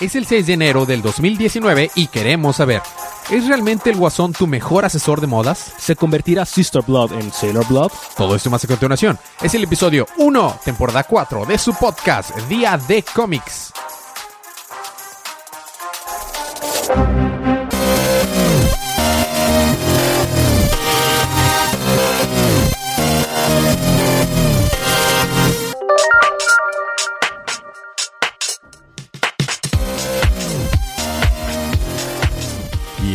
Es el 6 de enero del 2019 y queremos saber, ¿es realmente el Guasón tu mejor asesor de modas? ¿Se convertirá Sister Blood en Sailor Blood? Todo esto más a continuación. Es el episodio 1, temporada 4 de su podcast Día de Cómics.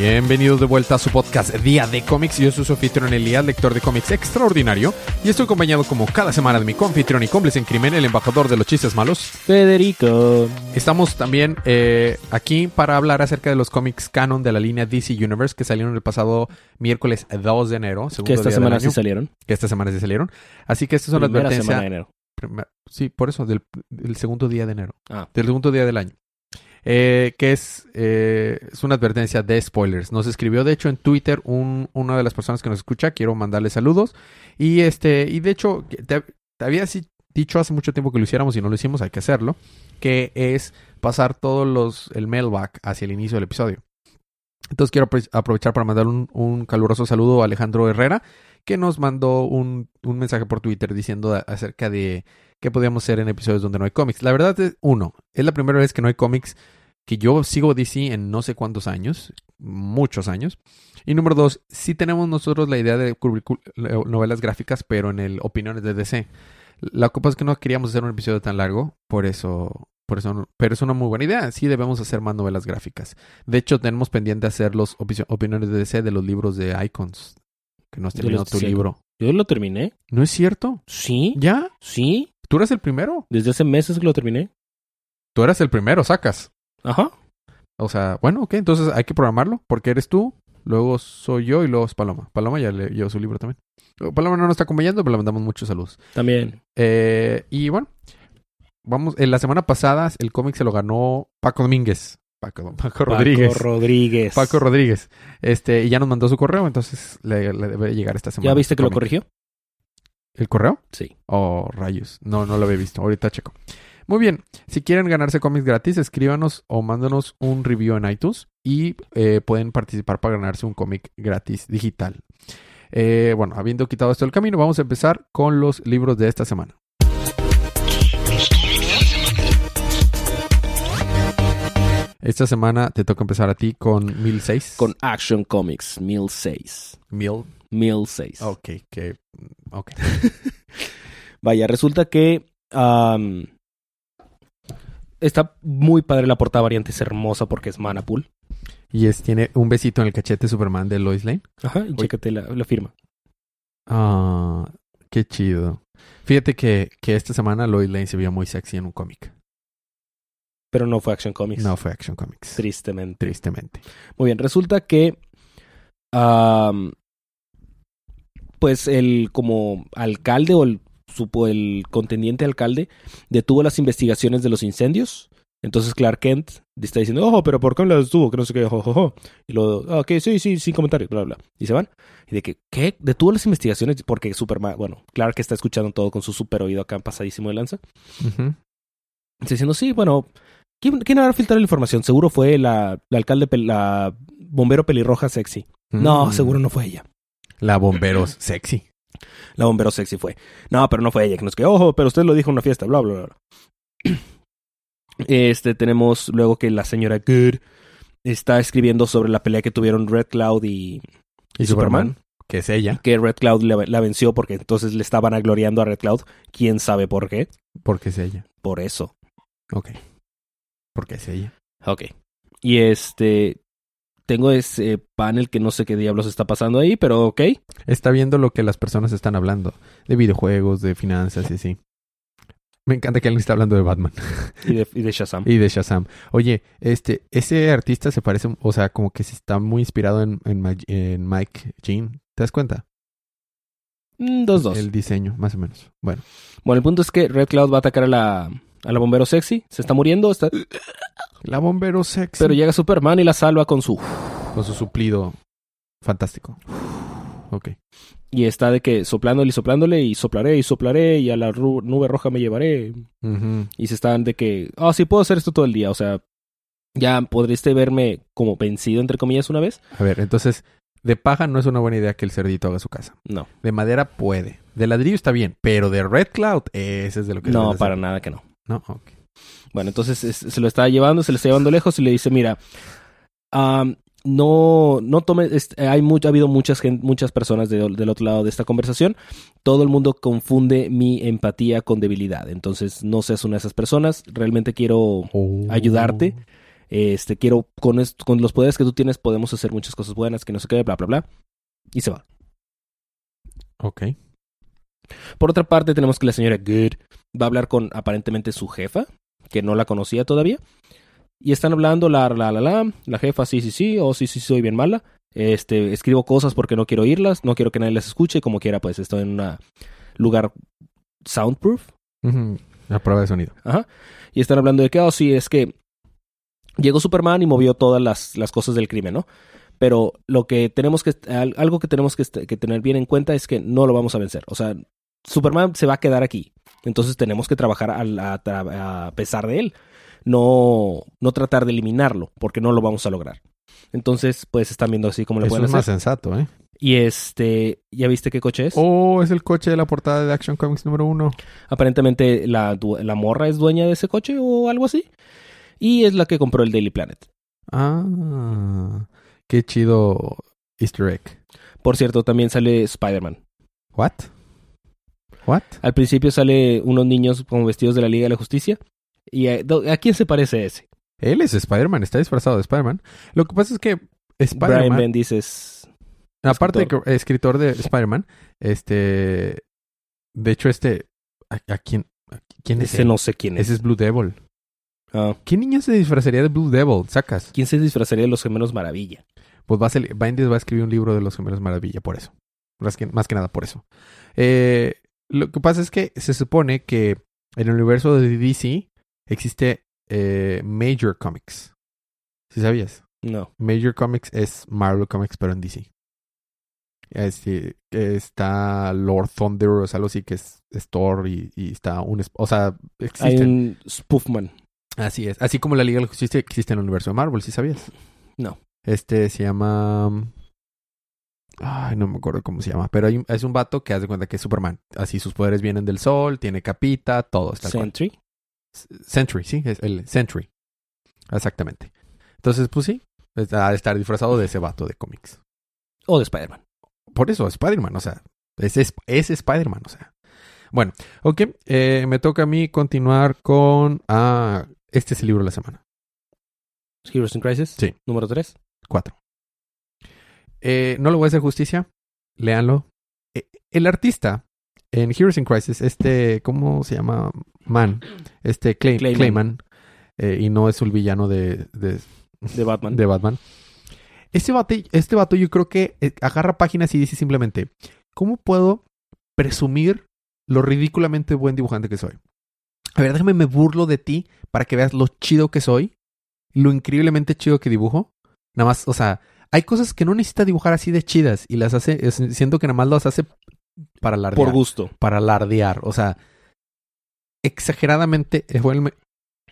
Bienvenidos de vuelta a su podcast Día de Cómics. Yo soy su anfitrión Elías, lector de cómics extraordinario. Y estoy acompañado como cada semana de mi confitrión y cómplice en crimen, el embajador de los chistes malos. Federico. Estamos también eh, aquí para hablar acerca de los cómics canon de la línea DC Universe que salieron el pasado miércoles 2 de enero. Que esta semana sí salieron. Que esta semana sí salieron. Así que estas son las advertencias. semana de enero. Prima- Sí, por eso, del, del segundo día de enero. Ah. Del segundo día del año. Eh, que es, eh, es una advertencia de spoilers. Nos escribió, de hecho, en Twitter un- una de las personas que nos escucha. Quiero mandarle saludos. Y este, y de hecho, te, había dicho hace mucho tiempo que lo hiciéramos y no lo hicimos, hay que hacerlo. Que es pasar todos los, el mailback hacia el inicio del episodio. Entonces quiero apro- aprovechar para mandar un, un caluroso saludo a Alejandro Herrera, que nos mandó un, un mensaje por Twitter diciendo acerca de qué podíamos hacer en episodios donde no hay cómics. La verdad es, uno, es la primera vez que no hay cómics que yo sigo DC en no sé cuántos años, muchos años. Y número dos, sí tenemos nosotros la idea de cubrir eh, novelas gráficas, pero en el opiniones de DC. La cosa es que no queríamos hacer un episodio tan largo, por eso, por eso, pero es una muy buena idea. Sí debemos hacer más novelas gráficas. De hecho, tenemos pendiente hacer los opi- opiniones de DC de los libros de Icons, que no has terminado tu libro. Yo lo terminé. ¿No es cierto? Sí. ¿Ya? Sí. ¿Tú eres el primero? Desde hace meses que lo terminé. Tú eres el primero, sacas. Ajá. O sea, bueno, ok, entonces hay que programarlo, porque eres tú, luego soy yo y luego es Paloma. Paloma ya le llevo su libro también. Paloma no nos está acompañando, pero le mandamos muchos saludos. También. Eh, y bueno, vamos, en la semana pasada el cómic se lo ganó Paco Domínguez. Paco, Paco Rodríguez. Paco Rodríguez. Paco Rodríguez. Este, y ya nos mandó su correo, entonces le, le debe llegar esta semana. ¿Ya viste que lo corrigió? ¿El correo? Sí. Oh, rayos. No, no lo había visto. Ahorita checo. Muy bien. Si quieren ganarse cómics gratis, escríbanos o mándanos un review en iTunes y eh, pueden participar para ganarse un cómic gratis digital. Eh, bueno, habiendo quitado esto del camino, vamos a empezar con los libros de esta semana. Esta semana te toca empezar a ti con 1006. Con Action Comics 1006. 1000. 1006. Ok, que. Ok. Vaya, resulta que está muy padre la portada variante, es hermosa porque es Manapool. Y es, tiene un besito en el cachete Superman de Lois Lane. Ajá, y chécate la, la firma. Ah, qué chido. Fíjate que, que esta semana Lois Lane se vio muy sexy en un cómic. Pero no fue Action Comics. No fue Action Comics. Tristemente. Tristemente. Muy bien, resulta que pues el como alcalde o el supo el contendiente alcalde detuvo las investigaciones de los incendios. Entonces Clark Kent está diciendo, ojo, pero ¿por qué las detuvo? Que no sé qué, ojo, ojo. Y lo, ah, ok, sí, sí, sin comentarios, bla, bla. Y se van. Y de que, ¿qué? Detuvo las investigaciones porque Superman, bueno, Clark está escuchando todo con su super oído acá pasadísimo de lanza. Está diciendo, sí, bueno, ¿quién, quién habrá filtrado la información? Seguro fue la, la alcalde, la bombero pelirroja sexy. No, Mm. seguro no fue ella. La bomberos sexy. La bombero sexy fue. No, pero no fue ella. Que nos que, ojo, pero usted lo dijo en una fiesta, bla, bla, bla. bla. Este, tenemos luego que la señora Good está escribiendo sobre la pelea que tuvieron Red Cloud y, Y Superman, que es ella, que Red Cloud la, la venció porque entonces le estaban agloriando a Red Cloud. ¿Quién sabe por qué? porque es ella. Por eso. Ok. Porque es ella. Ok. Y este, tengo ese panel que no sé qué diablos está pasando ahí, pero ok. Está viendo lo que las personas están hablando. De videojuegos, de finanzas y así. Me encanta que alguien está hablando de Batman. Y de, y de Shazam. Y de Shazam. Oye, este, ese artista se parece, o sea, como que se está muy inspirado en, en, Mike Jean. ¿Te das cuenta? Mm, dos, dos. El diseño, más o menos. Bueno. Bueno, el punto es que Red Cloud va a atacar a la, a la bombero sexy. Se está muriendo, está... La bombero sexy. pero llega Superman y la salva con su... Con su suplido fantástico. Ok. Y está de que soplándole y soplándole y soplaré y soplaré y a la nube roja me llevaré. Y se están de que, ah, sí, puedo hacer esto todo el día. O sea, ya podríste verme como vencido, entre comillas, una vez. A ver, entonces, de paja no es una buena idea que el cerdito haga su casa. No, De madera puede. De ladrillo está bien, pero de Red Cloud, ese es de lo que no, para hacer. nada que no. No, ok. Bueno, entonces es- se lo está llevando, se lo está llevando lejos y le dice, mira, no, no tome, es- hay mucho, ha habido muchas, muchas personas de- del otro lado de esta conversación. Todo el mundo confunde mi empatía con debilidad. Entonces, no seas una de esas personas. Realmente quiero Ayudarte. Este, quiero, con, est- con los poderes que tú tienes, podemos hacer muchas cosas buenas, que no sé qué, bla, bla, bla. Y se va. Ok. Por otra parte, tenemos que la señora Good va a hablar con aparentemente su jefa, que no la conocía todavía. Y están hablando, la, la, la, la, la jefa, sí, sí, sí, o sí, sí, soy bien mala. Este, escribo cosas porque no quiero oírlas, no quiero que nadie las escuche, como quiera, pues estoy en un lugar soundproof. Ujú. La prueba de sonido. Ajá. Y están hablando de que, oh, sí, es que llegó Superman y movió todas las, las cosas del crimen, ¿no? Pero lo que tenemos que, al- algo que tenemos que, que tener bien en cuenta es que no lo vamos a vencer. O sea, Superman se va a quedar aquí. Entonces tenemos que trabajar a, pesar de él. No, no tratar de eliminarlo, porque no lo vamos a lograr. Entonces, pues están viendo así como lo Eso pueden es más hacer. sensato, ¿eh? Y este, ¿ya viste qué coche es? Oh, es el coche de la portada de Action Comics número uno. Aparentemente la, la morra es dueña de ese coche o algo así. Y es la que compró el Daily Planet. Ah, qué chido Easter egg. Por cierto, también sale Spider-Man. What? What? Al principio sale unos niños como vestidos de la Liga de la Justicia. ¿Y a, do- ¿a quién se parece ese? Él es Spider-Man, está disfrazado de Spider-Man. Lo que pasa es que Brian Spider-Man, Bendis es... aparte de escritor. que- escritor de Spider-Man, este, de hecho este, ¿a, a quién, a quién es? Ese él? no sé quién es. Ese es Blue Devil. Ah, ¿Qué niño se disfrazaría de Blue Devil? Sacas. ¿Quién se disfrazaría de los gemelos Maravilla? Pues va a, ser- Bendis va a escribir un libro de los gemelos maravilla por eso. Más que, más que nada por eso. Eh, lo que pasa es que se supone que en el universo de DC existe eh, Major Comics. ¿Sí sabías? No. Major Comics es Marvel Comics, pero en DC. Este, está Lord Thunder, o sea, algo así que es, es Thor y, y está un... O sea, Hay existen. un Spoofman. Así es. Así como la Liga de la Justicia existe en el universo de Marvel, ¿sí sabías? No. Este se llama... Ay, no me acuerdo cómo se llama. Pero hay es un vato que hace cuenta que es Superman. Así sus poderes vienen del sol, tiene capita, todo está Sentry. Sentry, sí, es el Sentry. Exactamente. Entonces, pues sí, está de estar disfrazado de ese vato de cómics. O de Spider-Man. Por eso, Spider-Man, o sea, es, es, es Spider-Man, o sea. Bueno, ok, eh, me toca a mí continuar con... Ah, este es el libro de la semana. Heroes in Crisis. Sí. Número 3. Cuatro. Eh, no le voy a hacer justicia. Léanlo. Eh, el artista en Heroes in Crisis, este, ¿cómo se llama? Man. Este Clay- Clayman. Clayman. eh, y no es el villano de, de, De Batman. de Batman. Este vato, este vato yo creo que eh, agarra páginas y dice simplemente, ¿cómo puedo presumir lo ridículamente buen dibujante que soy? A ver, déjame me burlo de ti para que veas lo chido que soy, lo increíblemente chido que dibujo. Nada más, o sea, hay cosas que no necesita dibujar así de chidas y las hace, es- siento que nada más las hace para alardear Por gusto. para alardear. O sea, exageradamente eh, fue el me-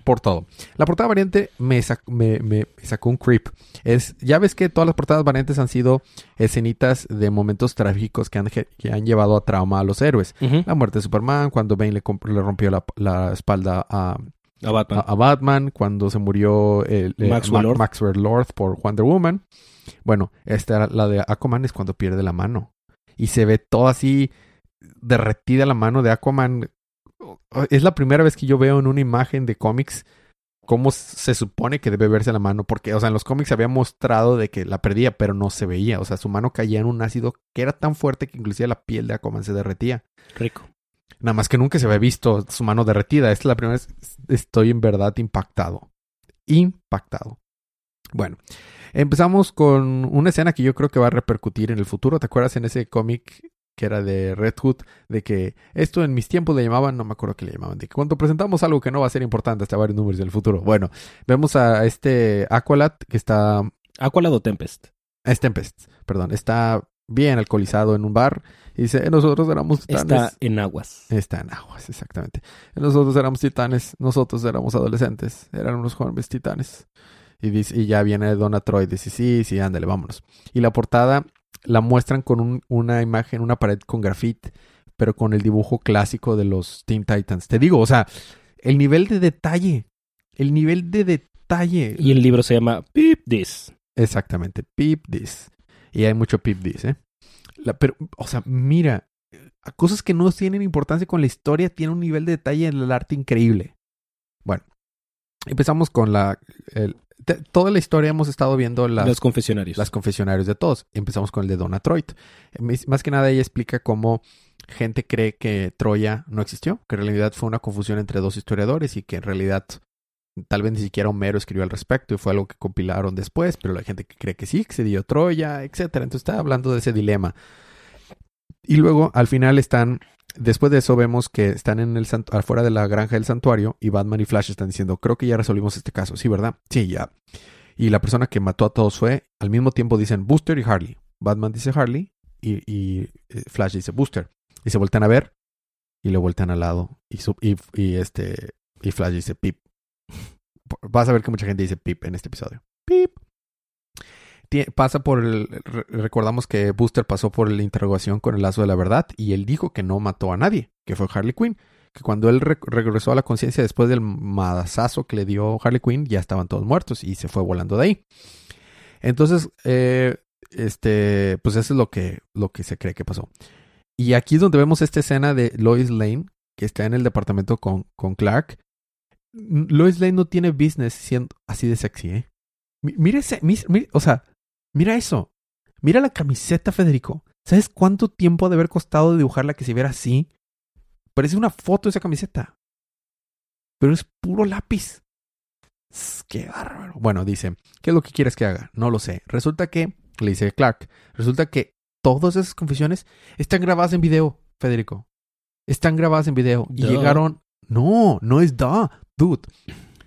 por todo. La portada variante me, sac- me, me- me sacó un creep. Es, ya ves que todas las portadas variantes han sido escenitas de momentos trágicos que han, ge- que han llevado a trauma a los héroes. La muerte de Superman, cuando Bane le, rompió la, la espalda a, A Batman. a, a Batman, cuando se murió el, eh, Maxwell Ma- Lord. Maxwell Lord por Wonder Woman. Bueno, esta la de Aquaman es cuando pierde la mano. Y se ve todo así derretida la mano de Aquaman. Es la primera vez que yo veo en una imagen de cómics cómo se supone que debe verse la mano. Porque, o sea, en los cómics se había mostrado de que la perdía, pero no se veía. O sea, su mano caía en un ácido que era tan fuerte que inclusive la piel de Aquaman se derretía. Rico. Nada más que nunca se había visto su mano derretida. Esta es la primera vez que estoy en verdad impactado. Impactado. Bueno, empezamos con una escena que yo creo que va a repercutir en el futuro. ¿Te acuerdas en ese cómic que era de Red Hood? De que esto en mis tiempos le llamaban, no me acuerdo qué le llamaban, de que cuando presentamos algo que no va a ser importante hasta varios números del futuro. Bueno, vemos a este Aqualad que está Aqualad o Tempest. es Tempest, perdón, está bien alcoholizado en un bar. Y dice, nosotros éramos titanes. Está en aguas. Está en aguas, exactamente. Nosotros éramos titanes, nosotros éramos adolescentes, eran unos jóvenes titanes. Y, dice, y ya viene Donna Troy, dice, sí, sí, ándale, vámonos. Y la portada la muestran con un- una imagen, una pared con grafite, pero con el dibujo clásico de los Teen Titans. Te digo, o sea, el nivel de detalle, el nivel de detalle. Y el libro se llama Peep This. Exactamente, Peep This. Y hay mucho Peep This, ¿eh? Pero, o sea, mira, a cosas que no tienen importancia con la historia, tiene un nivel de detalle en el arte increíble. Bueno, empezamos con la... el- toda la historia hemos estado viendo las, Los confesionarios. las confesionarios de todos. Empezamos con el de Donna Troy. Más que nada ella explica cómo gente cree que Troya no existió, que en realidad fue una confusión entre dos historiadores y que en realidad tal vez ni siquiera Homero escribió al respecto y fue algo que compilaron después, pero hay gente que cree que sí, que se dio Troya, etcétera. Entonces está hablando de ese dilema. Y luego al final están Después de eso vemos que están en el afuera de la granja del santuario y Batman y Flash están diciendo, creo que ya resolvimos este caso, ¿sí, verdad? Sí, ya. Y la persona que mató a todos fue, al mismo tiempo dicen Booster y Harley. Batman dice Harley y, y, eh, Flash dice Booster. Y se voltean a ver y le voltean al lado. Y, su- y este y Flash dice Pip. Vas a ver que mucha gente dice Pip en este episodio. Pip. Pasa por el. re- Recordamos que Booster pasó por la interrogación con el lazo de la verdad y él dijo que no mató a nadie, que fue Harley Quinn. Que cuando él re- regresó a la conciencia después del madazazo que le dio Harley Quinn, ya estaban todos muertos y se fue volando de ahí. Entonces, eh, este, pues eso es lo que, lo que se cree que pasó. Y aquí es donde vemos esta escena de Lois Lane, que está en el departamento con, con Clark. Lois Lane no tiene business siendo así de sexy, ¿eh? Mi- Mira ese, o sea, mira eso. Mira la camiseta, Federico. ¿Sabes cuánto tiempo ha de haber costado dibujarla que se viera así? Parece una foto de esa camiseta. Pero es puro lápiz. Qué bárbaro. Bueno, dice, ¿qué es lo que quieres que haga? No lo sé. Resulta que, le dice Clark, resulta que todas esas confesiones están grabadas en video, Federico. Están grabadas en video. Y llegaron. No, no es da, dude.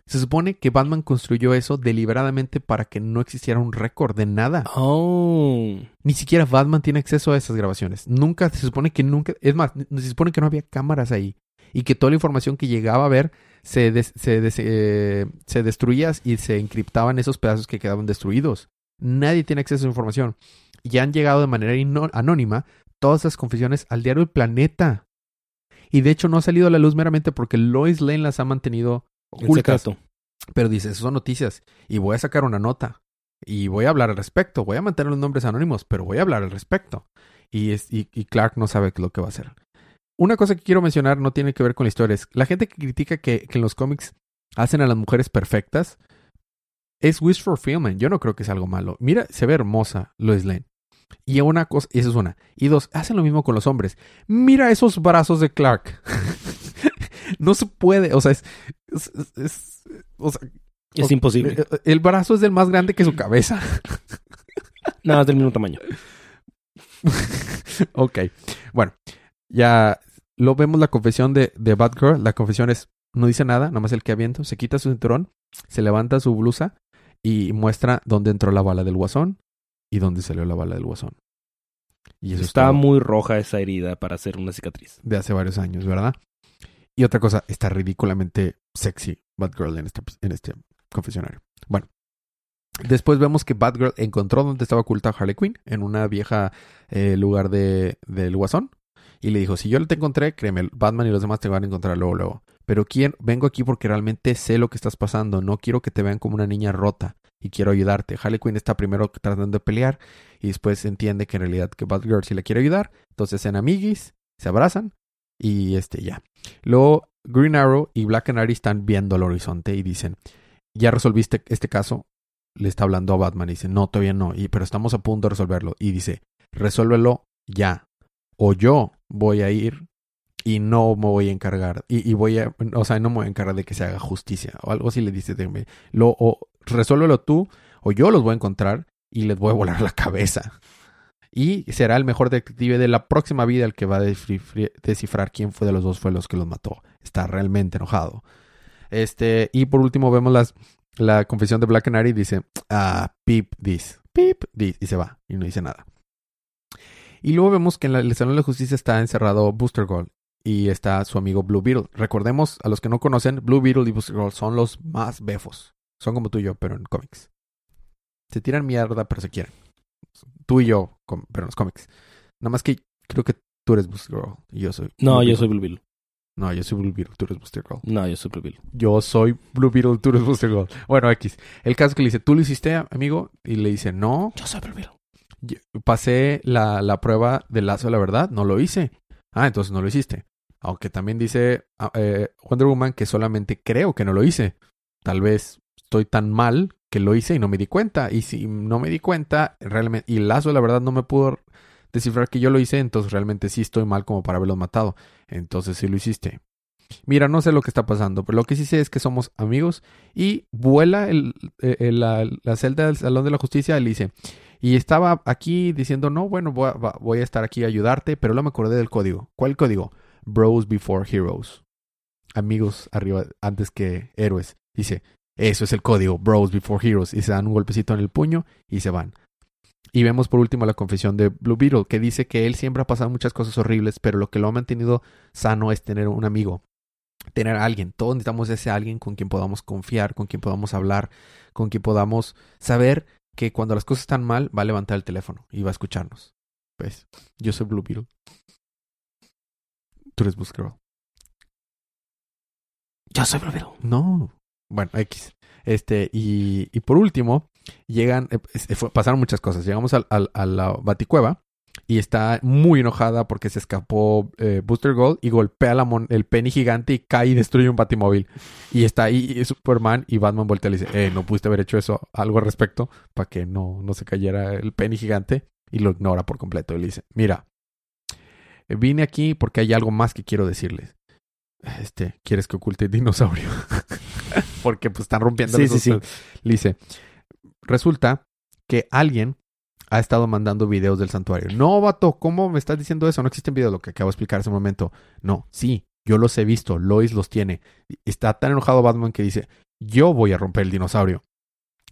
Se supone que Batman construyó eso deliberadamente para que no existiera un récord de nada. Oh. Ni siquiera Batman tiene acceso a esas grabaciones. Nunca, se supone que nunca, es más, se supone que no había cámaras ahí. Y que toda la información que llegaba a ver se, des- se, des- eh, se destruía y se encriptaban esos pedazos que quedaban destruidos. Nadie tiene acceso a esa información. Y han llegado de manera anónima todas esas confesiones al diario El Planeta. Y de hecho no ha salido a la luz meramente porque Lois Lane las ha mantenido En ocultas. secreto. Pero dice, esas son noticias. Y voy a sacar una nota. Y voy a hablar al respecto. Voy a mantener los nombres anónimos, pero voy a hablar al respecto. Y, es, y, y Clark no sabe lo que va a hacer. Una cosa que quiero mencionar no tiene que ver con la historia. Es la gente que critica que, que en los cómics hacen a las mujeres perfectas es wish for fulfillment. Yo no creo que sea algo malo. Mira, se ve hermosa Lois Lane. Y una cosa, y eso es una. Y dos, hacen lo mismo con los hombres. Mira esos brazos de Clark. no se puede, o sea, es, es- es- es- o sea, Es o- imposible. eh, eh, El brazo es del más grande que su cabeza. Nada más del mismo tamaño. ok. Bueno, ya lo vemos la confesión de, de Batgirl. La confesión es, no dice nada, nada más el que aviento. Se quita su cinturón, se levanta su blusa y muestra dónde entró la bala del guasón y dónde salió la bala del guasón. Y eso Está muy roja esa herida para hacer una cicatriz. de hace varios años, ¿verdad? Y otra cosa, está ridículamente sexy Batgirl en este, en este confesionario. Bueno, después vemos que Batgirl encontró donde estaba oculta Harley Quinn, en una vieja eh, lugar de, del guasón. Y le dijo, si yo te encontré, créeme, Batman y los demás te van a encontrar luego, luego. Pero quién, vengo aquí porque realmente sé lo que estás pasando. No quiero que te vean como una niña rota. Y quiero ayudarte. Harley Quinn está primero tratando de pelear. Y después entiende que en realidad que Batgirl sí le quiere ayudar. Entonces en amiguis, se abrazan. Y este ya. Luego Green Arrow y Black Canary están viendo al horizonte y dicen, ya resolviste este caso. Le está hablando a Batman y dice, no, todavía no. Y, pero estamos a punto de resolverlo. Y dice, resuélvelo ya. O yo voy a ir y no me voy a encargar. Y, y voy a, o sea, no me voy a encargar de que se haga justicia. O algo así le dice, de- lo, o resuélvelo tú, o yo los voy a encontrar y les voy a volar la cabeza. Y será el mejor detective de la próxima vida el que va a descifrar quién fue de los dos fue los que los mató. Está realmente enojado. Este, y por último vemos la confesión de Black Canary. Dice, ah, peep this, peep this. Y se va y no dice nada. Y luego vemos que en el Salón de Justicia está encerrado Booster Gold y está su amigo Blue Beetle. Recordemos, a los que no conocen, Blue Beetle y Booster Gold son los más befos. Son como tú y yo, pero en cómics. Se tiran mierda, pero se quieren. Tú y yo, pero en los cómics. Nada más que creo que tú eres Booster Gold y yo soy. No, Blue yo Beetle. soy Blue Beetle. No, yo soy Blue Beetle, tú eres Booster Gold. No, yo soy Blue Beetle. Yo soy Blue Beetle, tú eres Booster Gold. Bueno, X. El caso es que le dice, ¿tú lo hiciste, amigo? Y le dice, no, Yo soy Blue Beetle. Yo- pasé la, la prueba del lazo de la verdad, no lo hice. Ah, entonces no lo hiciste. Aunque también dice ah, eh, Wonder Woman que solamente creo que no lo hice. Tal vez estoy tan mal que lo hice y no me di cuenta. Y si no me di cuenta, realmente, y lazo la verdad no me pudo descifrar que yo lo hice, entonces realmente sí estoy mal como para haberlo matado. Entonces sí lo hiciste. Mira, no sé lo que está pasando, pero lo que sí sé es que somos amigos y vuela el, eh, eh, la, celda del Salón de la Justicia y le dice, y estaba aquí diciendo, no, bueno, voy a, voy a estar aquí a ayudarte, pero luego me acordé del código. ¿Cuál código? Bros before heroes. Amigos arriba, antes que héroes. Dice, eso es el código, Bros before heroes. Y se dan un golpecito en el puño y se van. Y vemos por último la confesión de Blue Beetle, que dice que él siempre ha pasado muchas cosas horribles, pero lo que lo ha mantenido sano es tener un amigo, tener a alguien. Todos necesitamos ese alguien con quien podamos confiar, con quien podamos hablar, con quien podamos saber que cuando las cosas están mal va a levantar el teléfono y va a escucharnos. Pues, yo soy Blue Beetle. Tú eres Girl. Yo soy Blue Beetle. No. Bueno, X. Este, y, y por último, llegan, eh, pasaron muchas cosas. Llegamos al, al- a la baticueva y está muy enojada porque se escapó eh, Booster Gold y golpea la mon- el penny gigante y cae y destruye un batimóvil. Y está ahí Superman y Batman voltea y le dice, eh, no pudiste haber hecho eso, algo al respecto, para que no, no se cayera el penny gigante. Y lo ignora por completo y le dice, mira, vine aquí porque hay algo más que quiero decirles. Este, ¿quieres que oculte el dinosaurio? porque pues están rompiendo Sí, sí, sí. Le dice, resulta que alguien ha estado mandando videos del santuario. No, vato, ¿cómo me estás diciendo eso? No existen videos, lo que acabo de explicar hace un momento. No, sí, yo los he visto, Lois los tiene. Está tan enojado Batman que dice, yo voy a romper el dinosaurio.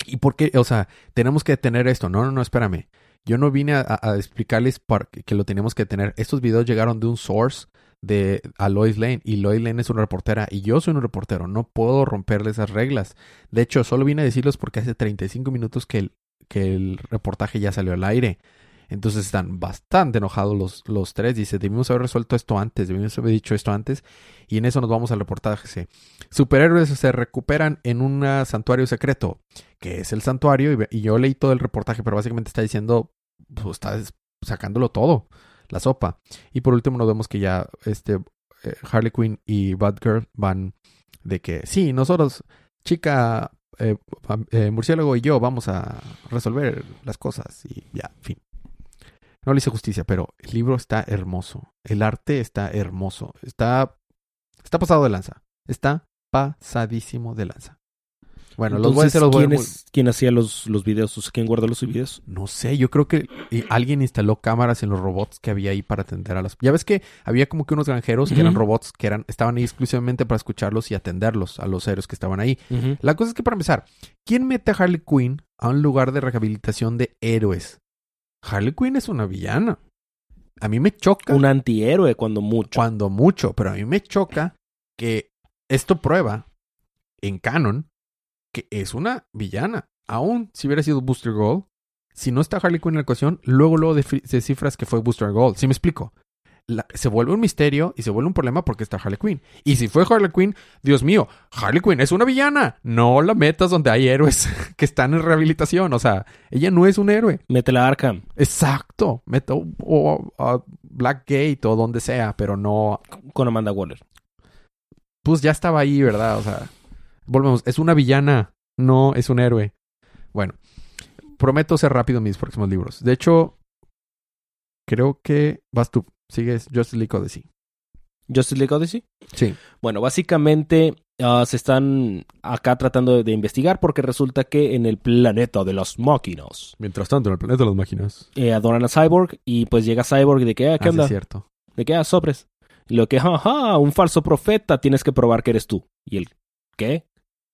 ¿Y por qué? O sea, tenemos que detener esto. No, no, no, espérame. Yo no vine a, a- explicarles que lo teníamos que detener. Estos videos llegaron de un source de a Lois Lane y Lois Lane es una reportera y yo soy un reportero. No puedo romperle esas reglas. De hecho, solo vine a decirlos porque hace 35 minutos que el, que el reportaje ya salió al aire. Entonces están bastante enojados los, los tres. Dice, debimos haber resuelto esto antes, debimos haber dicho esto antes. Y en eso nos vamos al reportaje. Superhéroes se recuperan en un santuario secreto, que es el santuario. Y, y yo leí todo el reportaje, pero básicamente está diciendo, pues está sacándolo todo, la sopa. Y por último nos vemos que ya este eh, Harley Quinn y Batgirl van de que, sí, nosotros, chica eh, eh, murciélago y yo vamos a resolver las cosas y ya, fin. No le hice justicia, pero el libro está hermoso. El arte está hermoso. Está, está pasado de lanza. Está pasadísimo de lanza. Bueno, los voy a Entonces, los voy a- ¿quién, es- quién hacía los, los videos? O sea, ¿Quién guardó los videos? No sé, yo creo que eh, alguien instaló cámaras en los robots que había ahí para atender a las... Ya ves que había como que unos granjeros que eran robots que eran estaban ahí exclusivamente para escucharlos y atenderlos a los héroes que estaban ahí. La cosa es que para empezar, ¿quién mete a Harley Quinn a un lugar de rehabilitación de héroes? Harley Quinn es una villana. A mí me choca Un antihéroe cuando mucho. cuando mucho, pero a mí me choca que esto prueba en canon que es una villana. Aún si hubiera sido Booster Gold, si no está Harley Quinn en la ecuación, luego luego que fue Booster Gold. ¿Sí me explico? La- se vuelve un misterio y se vuelve un problema porque está Harley Quinn. Y si fue Harley Quinn, Dios mío, Harley Quinn es una villana. No la metas donde hay héroes que están en rehabilitación. O sea, ella no es un héroe. Métela a Arkham Exacto. Meta o, o a Blackgate o donde sea, pero no con Amanda Waller. pues ya estaba ahí, ¿verdad? O sea, volvemos, es una villana, no es un héroe. Bueno, prometo ser rápido en mis próximos libros. De hecho, creo que vas tú, sigues Justice League Odyssey. Justice League Odyssey. Sí. Bueno, básicamente ah, se están acá tratando de, de investigar porque resulta que en el planeta de las máquinas Mientras tanto, en el planeta de las máquinas. eh, adoran a Cyborg y pues llega Cyborg y de que, ah, ¿qué Ah, sí, onda? cierto. ¿De qué? Ah, sobres. Y lo que, jaja, un falso profeta, tienes que probar que eres tú. ¿Y el qué?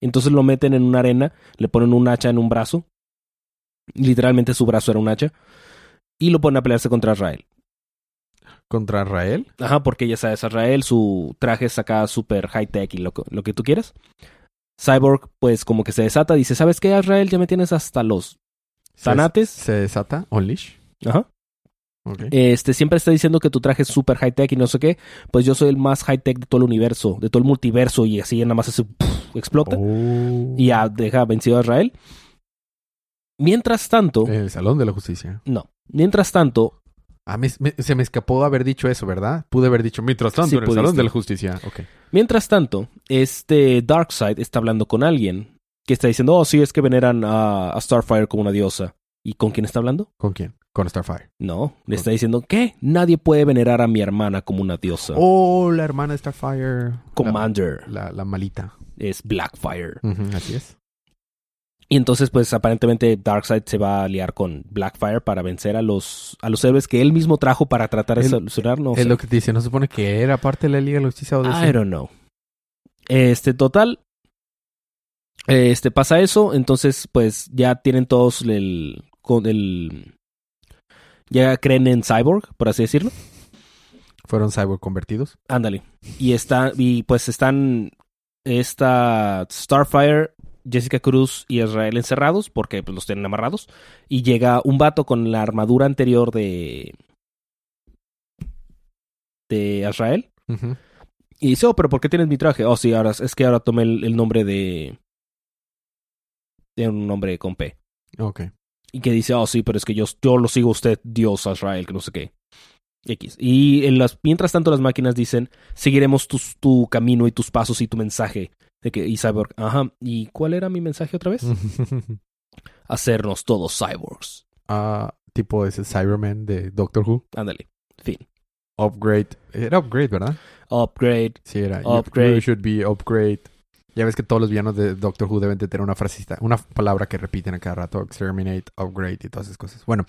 Entonces lo meten en una arena, le ponen un hacha en un brazo. Literalmente su brazo era un hacha. Y lo ponen a pelearse contra Israel. ¿Contra Israel? Ajá, porque ya sabes, Israel, su traje es acá súper high-tech y lo, que- lo que tú quieras. Cyborg, pues como que se desata, dice, ¿sabes qué, Israel? Ya me tienes hasta los tanates. Se desata. Unleash. Ajá. Ok. Este, siempre está diciendo que tu traje es súper high-tech y no sé qué. Pues yo soy el más high-tech de todo el universo, de todo el multiverso y así nada más hace, explota. Oh. Y ya deja vencido a Israel. Mientras tanto, El Salón de la Justicia. no. Mientras tanto, Ah, me- me- se me escapó haber dicho eso, ¿verdad? Pude haber dicho mientras tanto Sí, en el Salón de la Justicia. Ok. Mientras tanto, este Darkseid está hablando con alguien que está diciendo, oh, sí, es que veneran a, a Starfire como una diosa. ¿Y con quién está hablando? ¿Con quién? Con Starfire. No, le está diciendo, ¿qué? Nadie puede venerar a mi hermana como una diosa. Oh, la hermana de Starfire. Commander La, la, la malita. Es Blackfire. Así es. Y entonces, pues, aparentemente Darkseid se va a aliar con Blackfire para vencer a los, a los héroes que él mismo trajo para tratar de Él- solucionar. No Es lo que te dice. ¿No se supone que era parte de la Liga de o de I don't know. Este, total. Este, pasa eso. Entonces, pues, ya tienen todos el. Con el ya creen en Cyborg, por así decirlo. Fueron cyborg convertidos. Ándale. Y está, y pues están esta Starfire, Jessica Cruz y Israel encerrados porque pues, los tienen amarrados. Y llega un vato con la armadura anterior de de Israel y dice, oh, pero ¿por qué tienes mi traje? Oh, sí, ahora es que ahora tomé el, el nombre de de un nombre con P. Ok. Y que dice, oh, sí, pero es que yo, yo lo sigo a usted, Dios Israel, que no sé qué. X. Y en las, mientras tanto las máquinas dicen, seguiremos tus- tu camino y tus pasos y tu mensaje. De que, y Cyborg, ajá. ¿Y cuál era mi mensaje otra vez? Hacernos todos cyborgs. Ah, tipo ese Cyberman de Doctor Who. Ándale. Fin. Upgrade. Era upgrade, ¿verdad? Upgrade. Sí, era. Upgrade. You should be upgrade. Ya ves que todos los villanos de Doctor Who deben de tener una frasecita, una palabra que repiten a cada rato. Exterminate, upgrade y todas esas cosas. Bueno,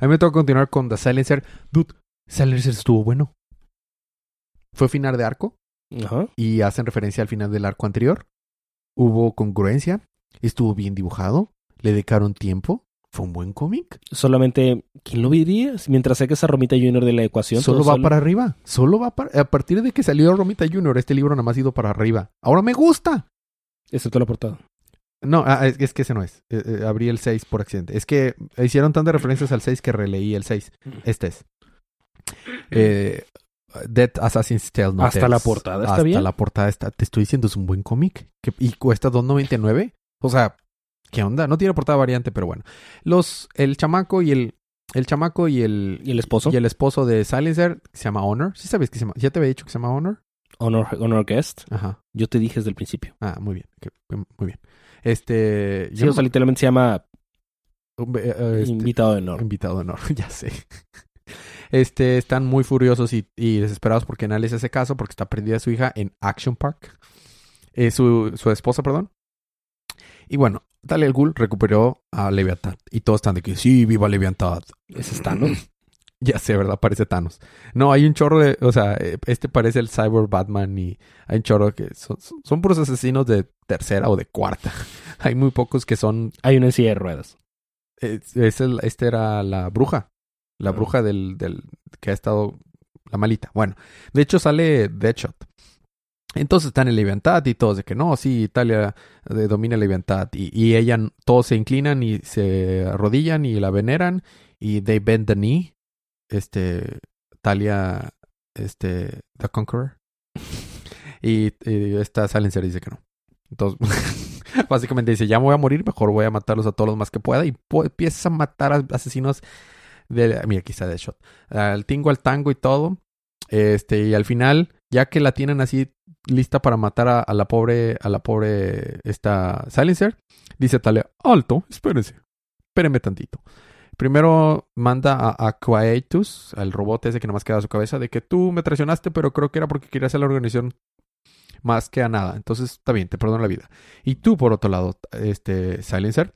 a mí me toca continuar con The Silencer. Dude, Silencer estuvo bueno. Fue final de arco Ajá. y hacen referencia al final del arco anterior. Hubo congruencia. Estuvo bien dibujado. Le dedicaron tiempo. Fue un buen cómic. Solamente, ¿quién lo diría? Mientras saques a Romita Junior de la ecuación. Solo va solo- para arriba. Solo va para... A partir de que salió Romita Junior, este libro nada más ha ido para arriba. Ahora me gusta. Excepto la portada. No, ah, es, que ese no es. Eh, eh, abrí el 6 por accidente. Es que hicieron tantas referencias al 6 que releí el 6. Este es. Eh, Dead Assassin's Tale. No Hasta Tales. la portada está Hasta bien. la portada está. Te estoy diciendo, es un buen cómic. Y cuesta 2.99. O sea, ¿qué onda? No tiene portada variante, pero bueno. Los, el chamaco y el... El chamaco y el... ¿Y el esposo? Y el esposo de Silencer, que se llama Honor. ¿Sí sabes que se llama? ¿Ya te había dicho que se llama Honor? Honor, Honor Guest. Ajá. Yo te dije desde el principio. Ah, muy bien. Muy bien. Este... Sí, yo o sea, me- literalmente se llama eh, este- invitado de honor. Invitado de honor, ya sé. Este, están muy furiosos y, y desesperados porque nadie les hace caso porque está prendida su hija en Action Park. Eh, su, su esposa, perdón. Y bueno, Talia al Ghul recuperó a Leviathan. Y todos están de que sí, viva Leviathan. Ese es Thanos. Ya sé, ¿verdad? Parece Thanos. No, hay un chorro de... O sea, eh, este parece el Cyber Batman y hay un chorro que son, son- son puros asesinos de tercera o de cuarta. hay muy pocos que son Hay una en silla de ruedas. es, es el, este era la bruja. La bruja del, del que ha estado la malita. Bueno, de hecho sale Deadshot. Entonces están en Leviantad y todos de que no, sí, Italia eh, domina Leviantad. Y, y ella, todos se inclinan y se arrodillan y la veneran. Y they bend the knee. Este, Talia, este, The Conqueror. Y, y esta Silencer dice que no. Entonces, básicamente dice, ya me voy a morir, mejor voy a matarlos a todos los más que pueda. Y empieza a matar a asesinos de... Mira, aquí está Deadshot. Al tingo, al tango y todo. Este, y al final, ya que la tienen así lista para matar a, a la pobre, a la pobre, esta Silencer, dice Talia, alto, espérense, espérenme tantito. Primero manda a, a Quietus, al robot ese que nomás queda a su cabeza, de que tú me traicionaste, pero creo que era porque querías hacer la organización más que a nada. Entonces, está bien, te perdono la vida. Y tú, por otro lado, este Silencer,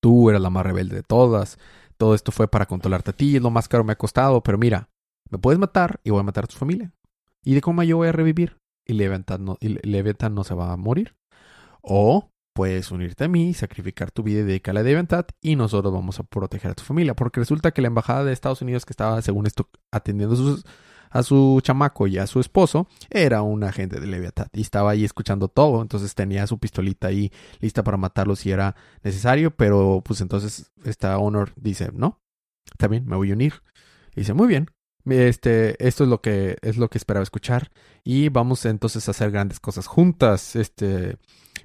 tú eras la más rebelde de todas. Todo esto fue para controlarte a ti, es lo más caro me ha costado, pero mira, me puedes matar y voy a matar a tu familia. ¿Y de cómo yo voy a revivir? Y Leviathan no, no se va a morir. O puedes unirte a mí, sacrificar tu vida y dedicarla a Devianthat y nosotros vamos a proteger a tu familia. Porque resulta que la embajada de Estados Unidos que estaba, según esto, atendiendo sus- a su chamaco y a su esposo, era un agente de Leviathat y estaba ahí escuchando todo. Entonces tenía su pistolita ahí lista para matarlo si era necesario. Pero pues entonces esta Honor dice, no, está bien, me voy a unir. Y dice, muy bien. Este, esto es lo que es lo que esperaba escuchar y vamos entonces a hacer grandes cosas juntas. Este,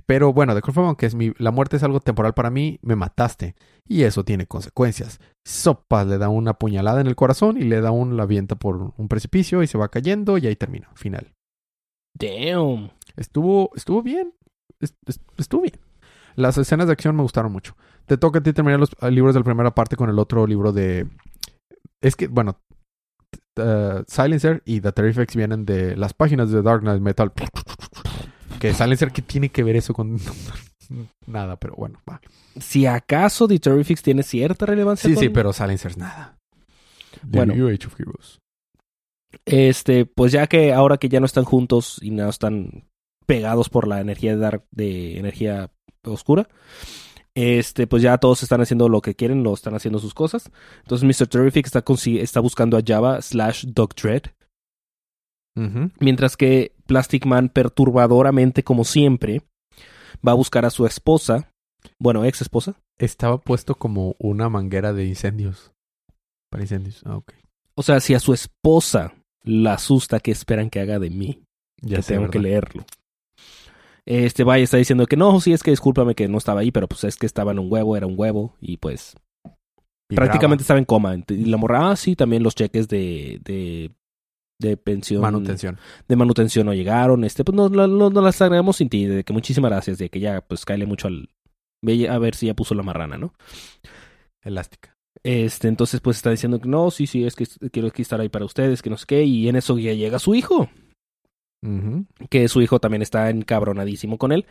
pero bueno, de cualquier forma, aunque es mi, la muerte es algo temporal para mí, me mataste y eso tiene consecuencias. Sopas le da una puñalada en el corazón y le da un la avienta por un precipicio y se va cayendo y ahí termina, final. Damn. Estuvo estuvo bien, est- est- estuvo bien. Las escenas de acción me gustaron mucho. Te toca a ti terminar los eh, libros de la primera parte con el otro libro de es que bueno, uh, Silencer y The Terrifics vienen de las páginas de Dark Knight Metal. Que Silencer, ¿qué tiene que ver eso con nada? Pero bueno, va. Si acaso The Terrifics tiene cierta relevancia. Sí, sí, pero Silencer es nada. Bueno. New Age of Heroes. Este, pues ya que ahora que ya no están juntos y no están pegados por la energía de dark, de energía oscura, este, pues ya todos están haciendo lo que quieren, lo están haciendo sus cosas. Entonces Mr. Terrific está, está buscando a Java slash Doc Dread, mientras que Plastic Man perturbadoramente, como siempre, va a buscar a su esposa, bueno, ex esposa. Estaba puesto como una manguera de incendios. Para incendios. Ah, ok. O sea, si a su esposa la asusta, ¿qué esperan que haga de mí? Ya que sé, tengo ¿verdad? que leerlo. Este vaya está diciendo que no, sí es que discúlpame que no estaba ahí, pero pues es que estaba en un huevo, era un huevo y pues prácticamente estaba en coma. Y la morra, ah, sí, también los cheques de, de, de pensión, Manutención. de manutención no llegaron. Este, pues no, no, no- las agregamos sin ti, de que muchísimas gracias, de que ya pues cáele mucho al, ve a ver si ya puso la marrana, ¿no? Elástica. Este, entonces pues está diciendo que no, sí, sí, es que quiero que estar ahí para ustedes, que no sé qué, y en eso ya llega su hijo. Que su hijo también está encabronadísimo con él.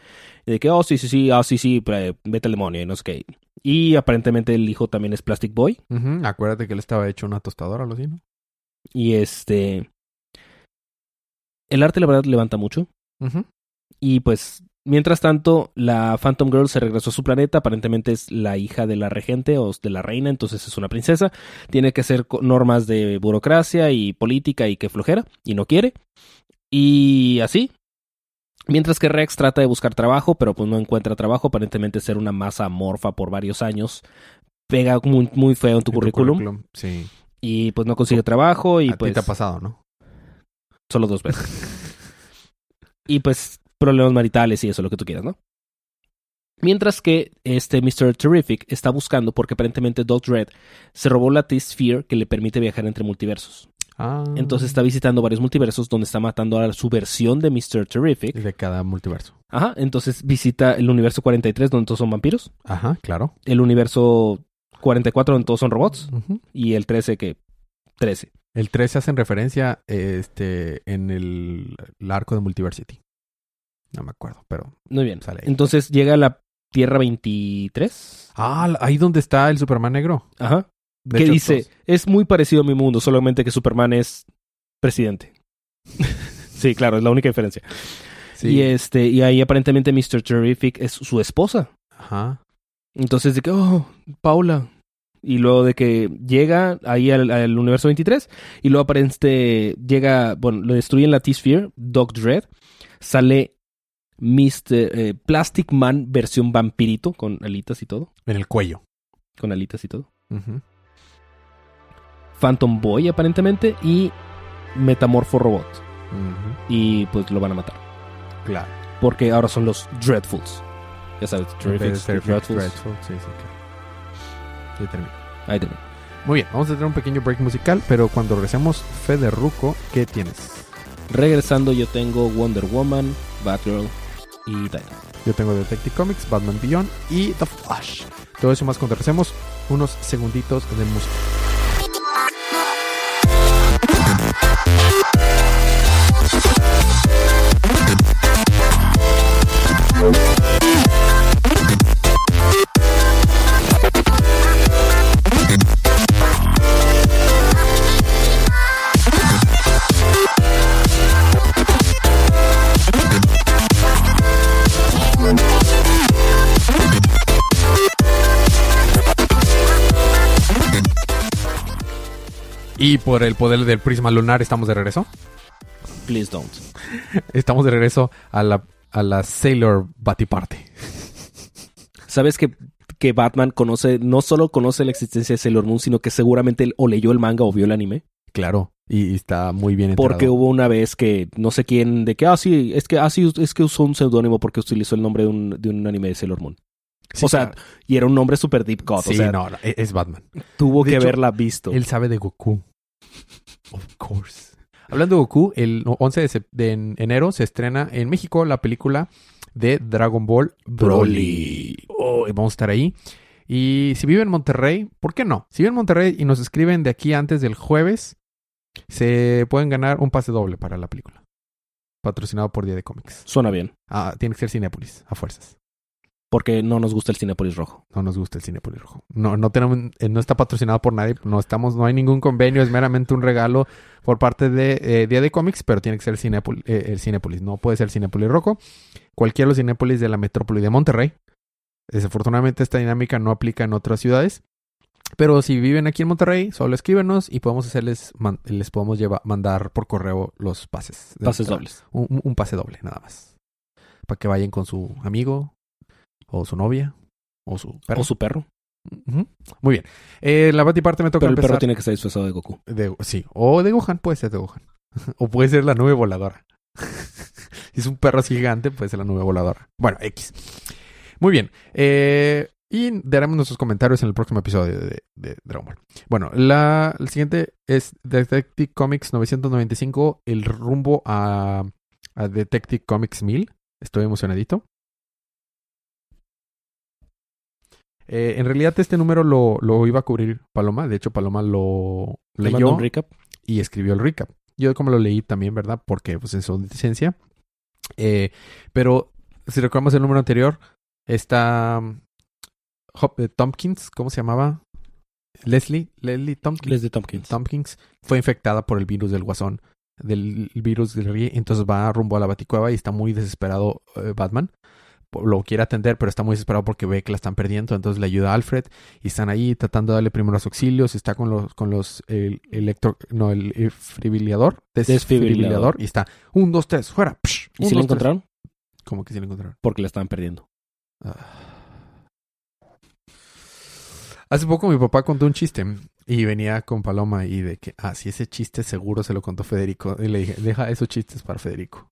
De que, oh, sí, sí, sí, ah, sí, sí, pre- vete al demonio y no sé qué. Y aparentemente el hijo también es Plastic Boy. Acuérdate que él estaba hecho una tostadora, lo así, ¿no? Y este... El arte, la verdad, levanta mucho. Y pues, mientras tanto, la Phantom Girl se regresó a su planeta. Aparentemente es la hija de la regente o de la reina, entonces es una princesa. Tiene que hacer normas de burocracia y política y que flojera, y no quiere. Y así. Mientras que Rex trata de buscar trabajo, pero pues no encuentra trabajo. Aparentemente ser una masa amorfa por varios años. Pega muy, muy feo en tu En currículum. Sí. Y pues no consigue trabajo y a pues ti te ha pasado, ¿no? Solo dos veces. y pues problemas maritales y eso, lo que tú quieras, ¿no? Mientras que este Mr. Terrific está buscando, porque aparentemente Doc Red se robó la T-Sphere que le permite viajar entre multiversos. Ah. Entonces está visitando varios multiversos donde está matando a su versión de Mr. Terrific. De cada multiverso. Ajá, entonces visita el universo 43 donde todos son vampiros, Ajá, claro. el universo 44 donde todos son robots y el 13 que 13. El 13 hacen referencia este, en el, el arco de Multiversity. No me acuerdo, pero Muy bien. sale. Entonces llega a la Tierra 23. Ah, ahí donde está el Superman negro. Ajá. De que hecho, dice, todos- es muy parecido a mi mundo, solamente que Superman es presidente. sí, claro, es la única diferencia. Sí. Y este, y ahí aparentemente Mr. Terrific es su esposa. Ajá. Entonces de que, oh, Paula. Y luego de que llega ahí al, al universo 23 y luego aparente llega, bueno, lo destruyen la T-Sphere, Doc Dread, sale Mr. eh, Plastic Man versión vampirito con alitas y todo, En el cuello. con alitas y todo. Phantom Boy aparentemente y Metamorpho Robot. Y pues lo van a matar. Claro. Porque ahora son los Dreadfuls. Ya sabes, Terrifics, Terrifics, Dreadfuls. Dreadful. Sí, sí, claro ahí termina. Ahí termina. Muy bien, vamos a tener un pequeño break musical, pero cuando regresemos, Fede Ruco, ¿qué tienes? Regresando, yo tengo Wonder Woman, Batgirl y Dynamite. Yo tengo Detective Comics, Batman Beyond y The Flash. Todo eso más cuando regresemos, unos segunditos de música. Thank. Y por el poder del prisma lunar estamos de regreso. Please don't. Estamos de regreso a la, a la Sailor Batiparte. ¿Sabes que, que Batman conoce, no solo conoce la existencia de Sailor Moon, sino que seguramente él o leyó el manga o vio el anime? Claro, y, y está muy bien enterado. Porque hubo una vez que no sé quién, de que, ah, sí, es que, ah, sí, es que usó un seudónimo porque utilizó el nombre de un, de un anime de Sailor Moon. Sí, o sea, claro. y era un nombre super deep cut. Sí, o sea, no, e- es Batman. tuvo De que hecho, haberla visto. Él sabe de Goku. Of course. Hablando de Goku, el 11 de, enero se estrena en México la película de Dragon Ball Broly. Oh, vamos a estar ahí. Y si vive en Monterrey, ¿por qué no? Si vive en Monterrey y nos escriben de aquí antes del jueves, se pueden ganar un pase doble para la película. Patrocinado por Día de Cómics. Suena bien. Ah, tiene que ser Cinépolis, a fuerzas. Porque no nos gusta el Cinepolis rojo. No nos gusta el Cinépolis Rojo. No, no tenemos, eh, no está patrocinado por nadie. No estamos, no hay ningún convenio. Es meramente un regalo por parte de eh, Día de Cómics, pero tiene que ser el Cinépolis, el Cinépolis. No puede ser el Cinépolis Rojo. Cualquiera de los Cinépolis de la metrópoli de Monterrey. Desafortunadamente esta dinámica no aplica en otras ciudades. Pero si viven aquí en Monterrey, solo escríbenos y podemos hacerles, les podemos llevar, mandar por correo los pases. Pases nuestra- dobles. Un pase doble, nada más. Para que vayan con su amigo, o su novia, o su perro. O su perro. Muy bien. Eh, la batiparte me toca Pero el empezar. perro tiene que estar disfrazado de Goku. de- sí, o de Gohan, puede ser de Gohan. o puede ser la nube voladora. si es un perro así gigante, puede ser la nube voladora. Bueno, X. Muy bien. Eh, y daremos nuestros comentarios en el próximo episodio de, de Dragon Ball. Bueno, la, el siguiente es Detective Comics 995, el rumbo a, a Detective Comics 1000. Estoy emocionadito. Eh, en realidad este número lo, lo iba a cubrir Paloma. De hecho, Paloma lo ¿Te mando leyó un recap? y escribió el recap. Yo como lo leí también, ¿verdad? Porque pues en su licencia. Eh, pero si recordamos el número anterior, está um, Hop- eh, Tompkins, ¿cómo se llamaba? Leslie, Leslie Tompkins. Leslie Tompkins. Tompkins fue infectada por el virus del guasón, del virus del río, entonces va rumbo a la baticueva y está muy desesperado eh, Batman. Lo quiere atender, pero está muy desesperado porque ve que la están perdiendo, entonces le ayuda a Alfred y están ahí tratando de darle primeros auxilios, está con los con los el electro no el desfibrilador, Desfibrilador. y está un dos tres fuera. psh, ¿Y un, si lo dos, tres. encontraron? ¿Cómo que sí lo encontraron? Porque la estaban perdiendo. Hace poco mi papá contó un chiste y venía con Paloma y de que, ah, sí, ese chiste seguro se lo contó Federico. Y le dije, deja esos chistes para Federico.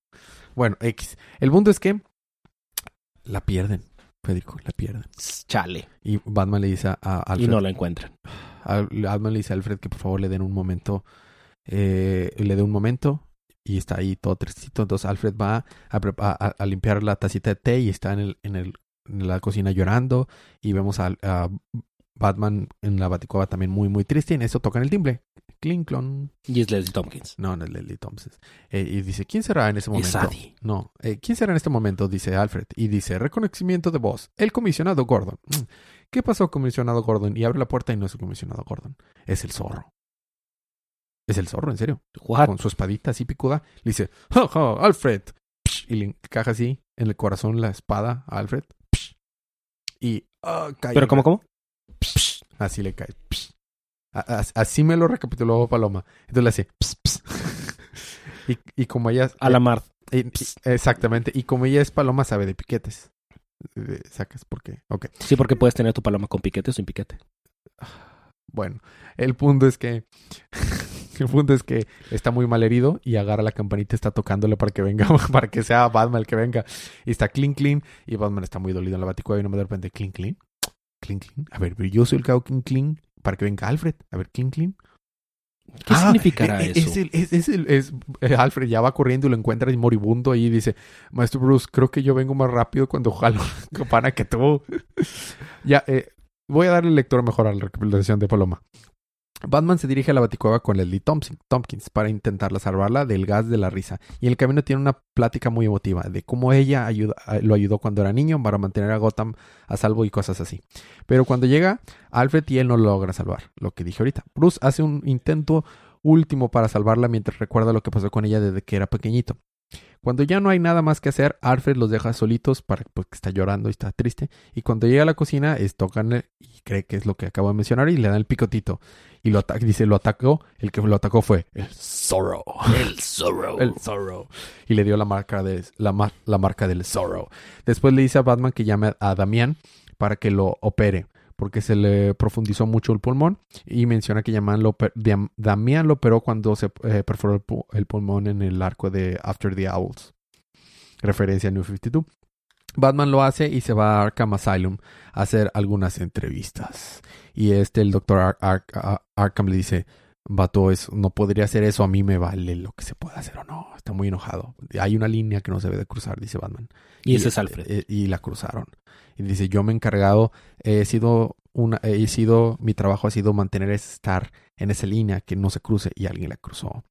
Bueno, X. El punto es que la pierden, Federico, la pierden. Chale. Y Batman le dice a Alfred, Y no la encuentran. a- Batman le dice a Alfred que por favor le den un momento, eh, le dé un momento y está ahí todo tristito. Entonces Alfred va a, prepa- a- a limpiar la tacita de té y está en, el, en, el, en la cocina llorando y vemos a, a Batman en la baticueva también muy muy triste y en eso tocan el timbre. Clink, clon. Y es Leslie Tompkins. No, no es Leslie Thompson. Eh, y dice, ¿quién será en ese momento? Es Sadie. No, eh, ¿quién será en este momento? Dice Alfred. Y dice, reconocimiento de voz. El comisionado Gordon. Mm. ¿Qué pasó, comisionado Gordon? Y abre la puerta y no es el comisionado Gordon. Es el zorro. Es el zorro, en serio. What? Con su espadita así picuda. Le dice, ¡Ja, ja, Alfred! Y le encaja así en el corazón la espada a Alfred. Y ah, cae. ¿Pero cómo, cómo? Psh, así le cae. Psh. A- a- Así me lo recapituló Paloma. Entonces le hace. y, y como ella. A la mar. eh, y- exactamente. Y como ella es Paloma, sabe de piquetes. Sacas por qué. Ok. Sí, porque puedes tener tu paloma con piquete o sin piquete. Bueno, el punto es que. El punto es que está muy mal herido y agarra la campanita y está tocándole para que venga, para que sea Batman el que venga. Y está clean, clean. Y Batman está muy dolido en la baticueva y no me de repente clean, clean. Clean, clean. A ver, pero yo soy el hago clean, clean para que venga Alfred. A ver, clean, clean. ¿Qué Ah, significará eh, eh, eso? Es, el- es- es el- es- eh, Alfred ya va corriendo y lo encuentra y moribundo ahí y dice, Maestro Bruce, creo que yo vengo más rápido cuando jalo campana que tú. ya, eh, voy a darle lectura mejor a la recopilación de Paloma. Batman se dirige a la baticueva con Leslie Tompkins para intentarla salvarla del gas de la risa. Y en el camino tiene una plática muy emotiva de cómo ella ayuda- lo ayudó cuando era niño para mantener a Gotham a salvo y cosas así. Pero cuando llega, Alfred y él no lo logra salvar, lo que dije ahorita. Bruce hace un intento último para salvarla mientras recuerda lo que pasó con ella desde que era pequeñito. Cuando ya no hay nada más que hacer, Alfred los deja solitos para, porque está llorando y está triste. Y cuando llega a la cocina, es tocan y cree que es lo que acabo de mencionar y le dan el picotito. Y lo dice, lo atacó, el que lo atacó fue el Zorro. El Zorro. El Zorro. Y le dio la marca, de, la, la marca del Zorro. Después le dice a Batman que llame a Damián para que lo opere. Porque se le profundizó mucho el pulmón. Y menciona que lo, Damián lo operó cuando se eh, perforó el, pu- el pulmón en el arco de After the Owls. Referencia a New 52. Batman lo hace y se va a Arkham Asylum a hacer algunas entrevistas. Y este, el doctor Ar- Ar- Ar- Arkham le dice, Vato, es, no podría hacer eso, a mí me vale lo que se pueda hacer o no. Está muy enojado. Hay una línea que no se debe de cruzar, dice Batman. Y ese es Alfred. eh, y la cruzaron. Y dice, yo me he encargado, he sido una, he sido, mi trabajo ha sido mantener estar en esa línea que no se cruce y alguien la cruzó.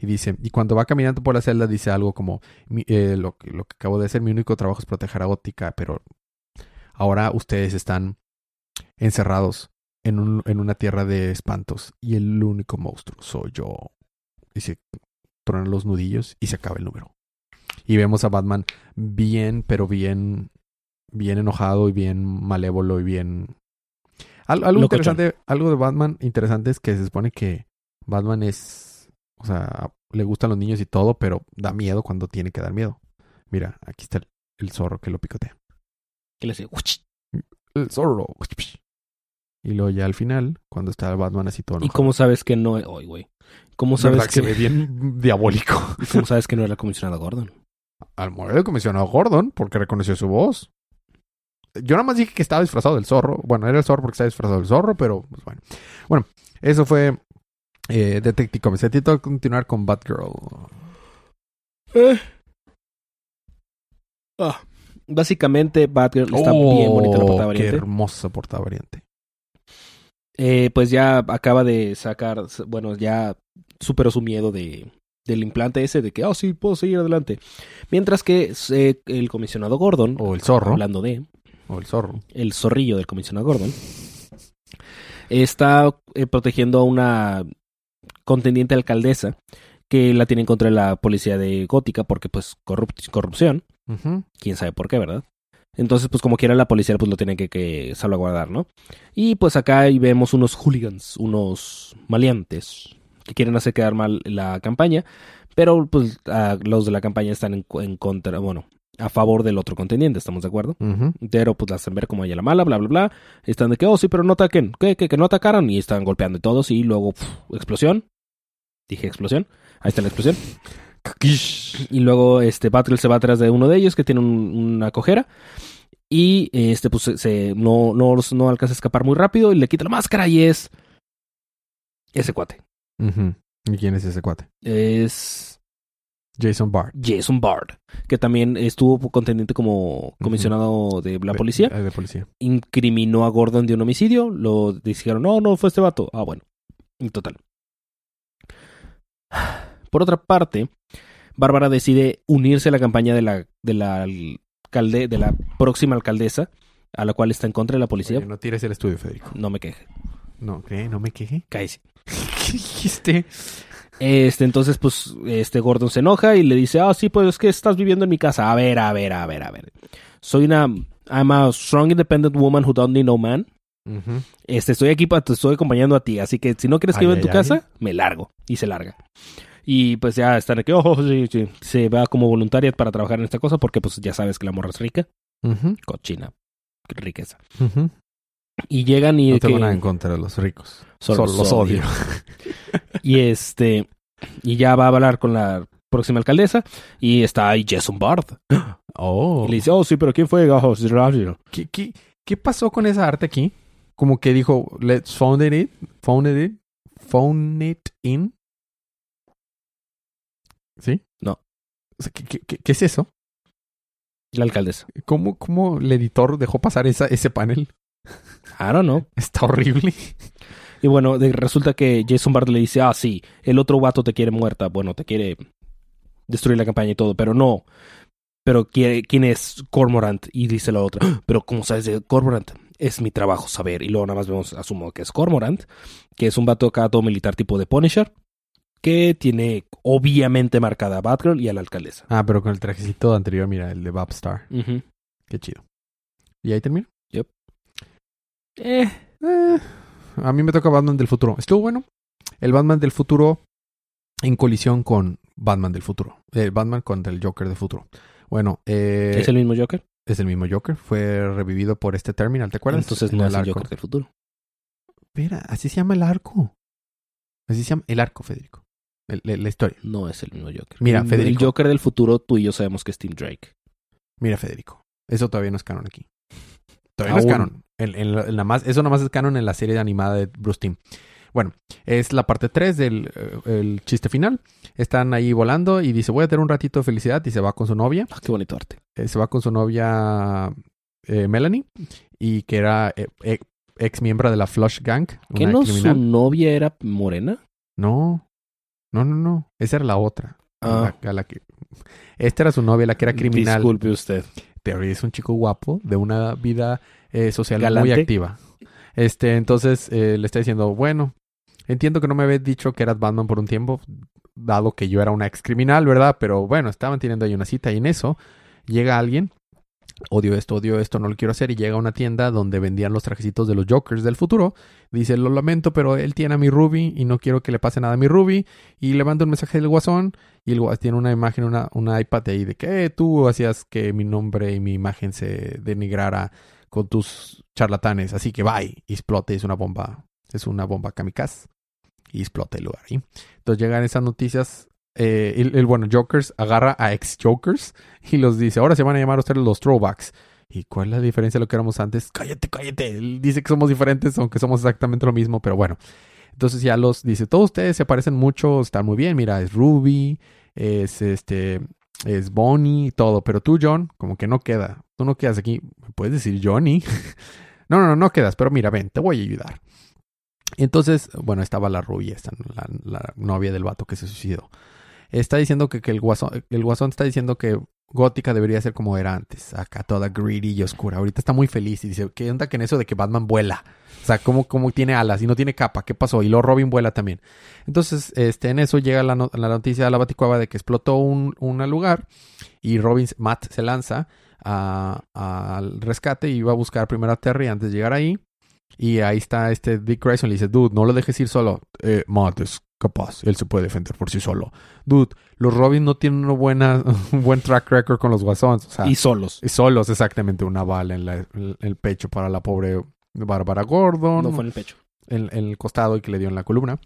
Y dice, y cuando va caminando por la celda dice algo como, "Mi- eh, lo, que- lo que acabo de hacer, mi único trabajo es proteger a Gótica, pero ahora ustedes están encerrados en, un, en una tierra de espantos y el único monstruo soy yo. Y se tronan los nudillos y se acaba el número. Y vemos a Batman bien, pero bien, bien enojado y bien malévolo y bien... Al- algo Locochón. interesante, algo de Batman interesante es que se supone que Batman es, o sea, le gustan los niños y todo, pero da miedo cuando tiene que dar miedo. Mira, aquí está el, el zorro que lo picotea. Que le "Uch". El zorro. Y luego ya al final, cuando está Batman así todo ¿Y enojado. cómo sabes que no... Oy, güey. ¿Cómo sabes ¿Verdad que se ve bien diabólico? ¿Y cómo sabes que no era el comisionado Gordon? Al morir el comisionado Gordon, porque reconoció su voz. Yo nada más dije que estaba disfrazado del zorro. Bueno, era el zorro porque estaba disfrazado del zorro, pero pues bueno. Bueno, eso fue eh, Detective Comics. Tiene que continuar con Batgirl. Eh. Ah, Básicamente, Batgirl está Oh, bien bonita la portada Qué variante. hermosa portada variante. Eh, pues ya acaba de sacar, bueno, ya superó su miedo de, del implante ese de que, oh, sí, puedo seguir adelante. Mientras que eh, el comisionado Gordon, O el zorro. hablando de O el zorro. el zorrillo del comisionado Gordon, está eh, protegiendo a una contendiente alcaldesa que la tiene en contra de la policía de Gótica porque pues corrup- corrupción, quién sabe por qué, ¿verdad? Entonces, pues como quiera la policía pues lo tiene que, que salvaguardar, ¿no? Y pues acá ahí vemos unos hooligans, unos maleantes que quieren hacer quedar mal la campaña, pero pues los de la campaña están en, en contra, bueno, a favor del otro contendiente, ¿estamos de acuerdo? Ujú. Pero pues la hacen ver como ella la mala, bla, bla, bla. Están de que, oh, sí, pero no ataquen. ¿Qué? ¿Que, que no atacaron? Y están golpeando y todos. Y luego, explosión. Dije explosión. Ahí está la explosión. Y luego, este, Batgirl se va atrás de uno de ellos que tiene un- una cojera. Y este, pues se, no, no, no alcanza a escapar muy rápido. Y le quita la máscara y es. Ese cuate. ¿Y quién es ese cuate? Es. Jason Bard. Jason Bard. Que también estuvo contendiente como comisionado de la policía. Eh, de policía. incriminó a Gordon de un homicidio, lo dijeron, no, no fue este vato. Ah, bueno, en total. Por otra parte, Bárbara decide unirse a la campaña de la, de la alcalde, de la próxima alcaldesa, a la cual está en contra de la policía. Oye, no tires el estudio, Federico. No me queje, No, ¿qué? ¿No me queje? cállese. ¿Qué dijiste? Este, entonces, pues, este Gordon se enoja y le dice, ah, sí, pues es que estás viviendo en mi casa. A ver, a ver, a ver, a ver. Soy una, I'm a strong independent woman who don't need no man. Este, estoy aquí, pa- te estoy acompañando a ti, así que si no quieres que viva en tu ay, casa, me largo. Y se larga. Y pues ya están aquí, oh, sí, sí. Se va como voluntaria para trabajar en esta cosa porque pues ya sabes que la morra es rica, cochina, riqueza. Y llegan y No que tengo nada en contra de los ricos. Solo Solo los odio. y este y ya va a hablar con la próxima alcaldesa y está ahí Jason Bard. Oh. Y le dice, "Oh, sí, pero ¿quién fue?" Oh. ¿Qué, qué, qué pasó con esa arte aquí? Como que dijo, let's phone it. Phone it. Phone it in. ¿Sí? No. O sea, ¿qué, qué- qué- qué es eso? La alcaldesa. ¿Cómo, cómo el editor dejó pasar esa, ese panel? I don't know. Está horrible. Y bueno, de- resulta que Jason Bard le dice, ah, sí, el otro vato te quiere muerta, bueno, te quiere destruir la campaña y todo, pero no. Pero quiere, ¿quién es Cormorant? Y dice la otra, "Ah, pero ¿cómo sabes de Cormorant? Es mi trabajo saber. Y luego nada más vemos, asumo que es Cormorant, que es un vato acá todo militar tipo de Punisher, que tiene obviamente marcada a Batgirl y a la alcaldesa. Ah, pero con el trajecito anterior, mira, el de Babstar. Qué chido. ¿Y ahí termina? Eh, Eh, a mí me toca Batman del futuro. Estuvo bueno. El Batman del futuro en colisión con Batman del futuro. El Batman contra el Joker del futuro. Bueno, eh, ¿Es el mismo Joker? es el mismo Joker. Fue revivido por este Terminal, ¿te acuerdas? Entonces En no es el. Joker del futuro. Espera, así se llama el arco. Así se llama el arco, Federico. El- la- la historia. No es el mismo Joker. Mira, Federico. El Joker del futuro, tú y yo sabemos que es Tim Drake. Mira, Federico. Eso todavía no es canon aquí. Todavía no es canon. En- en la- en la más, eso nada más es canon en la serie animada de Bruce Timm. Bueno, es la parte 3 del eh, el chiste final. Están ahí volando y dice, voy a tener un ratito de felicidad y se va con su novia. Ah, qué bonito arte. Eh, se va con su novia eh, Melanie y que era eh, eh, ex miembro de la Flush Gang. ¿Que una no criminal. su novia era morena? No, no, no, no. Esa era la otra. Ah. La- a la que... Esta era su novia, la que era criminal. Disculpe usted. Pero es un chico guapo, de una vida eh, social muy activa. Este, entonces eh, le está diciendo, bueno, entiendo que no me habías dicho que eras Batman por un tiempo, dado que yo era una ex criminal, ¿verdad? Pero bueno, estaban teniendo ahí una cita y en eso llega alguien, odio esto, odio esto, no lo quiero hacer, y llega a una tienda donde vendían los trajecitos de los Jokers del futuro. Dice, lo lamento, pero él tiene a mi Ruby y no quiero que le pase nada a mi Ruby. Y le manda un mensaje del guasón y el guas tiene una imagen, una, una iPad ahí de que "Eh, tú hacías que mi nombre y mi imagen se denigrara con tus charlatanes. Así que bye. Y explota y es una bomba. Es una bomba kamikaze. Y explota el lugar. Entonces llegan esas noticias. Eh, el, bueno, Jokers agarra a ex Jokers y los dice, ahora se van a llamar ustedes los throwbacks. ¿Y cuál es la diferencia de lo que éramos antes? Cállate, cállate. Él dice que somos diferentes, aunque somos exactamente lo mismo, pero bueno. Entonces ya los dice, todos ustedes se parecen mucho, están muy bien. Mira, es Ruby, es este, es Bonnie y todo. Pero tú, John, como que no queda. Tú no quedas aquí. ¿Me puedes decir Johnny? no, no, no, no quedas. Pero mira, ven, te voy a ayudar. Entonces, bueno, estaba la Ruby, la, la novia del vato que se suicidó. Está diciendo que, que el, guasón, el guasón está diciendo que Gótica debería ser como era antes, acá toda greedy y oscura. Ahorita está muy feliz y dice, ¿qué onda que en eso de que Batman vuela? O sea, ¿cómo, cómo tiene alas y no tiene capa? ¿Qué pasó? Y luego Robin vuela también. Entonces, este, en eso llega la, la noticia de la Baticueva de que explotó un, un lugar y Robin, Matt se lanza al rescate y va a buscar primero a Terry antes de llegar ahí. Y ahí está este Dick Grayson. Le dice, dude, no lo dejes ir solo. Eh, Matt es capaz. Él se puede defender por sí solo. Dude, los Robin no tienen una buena, un buen track record con los guasones. O sea, y solos. y solos, exactamente. Una bala en, la- en el pecho para la pobre Bárbara Gordon. No fue en el pecho. en, en el costado y que le dio en la columna.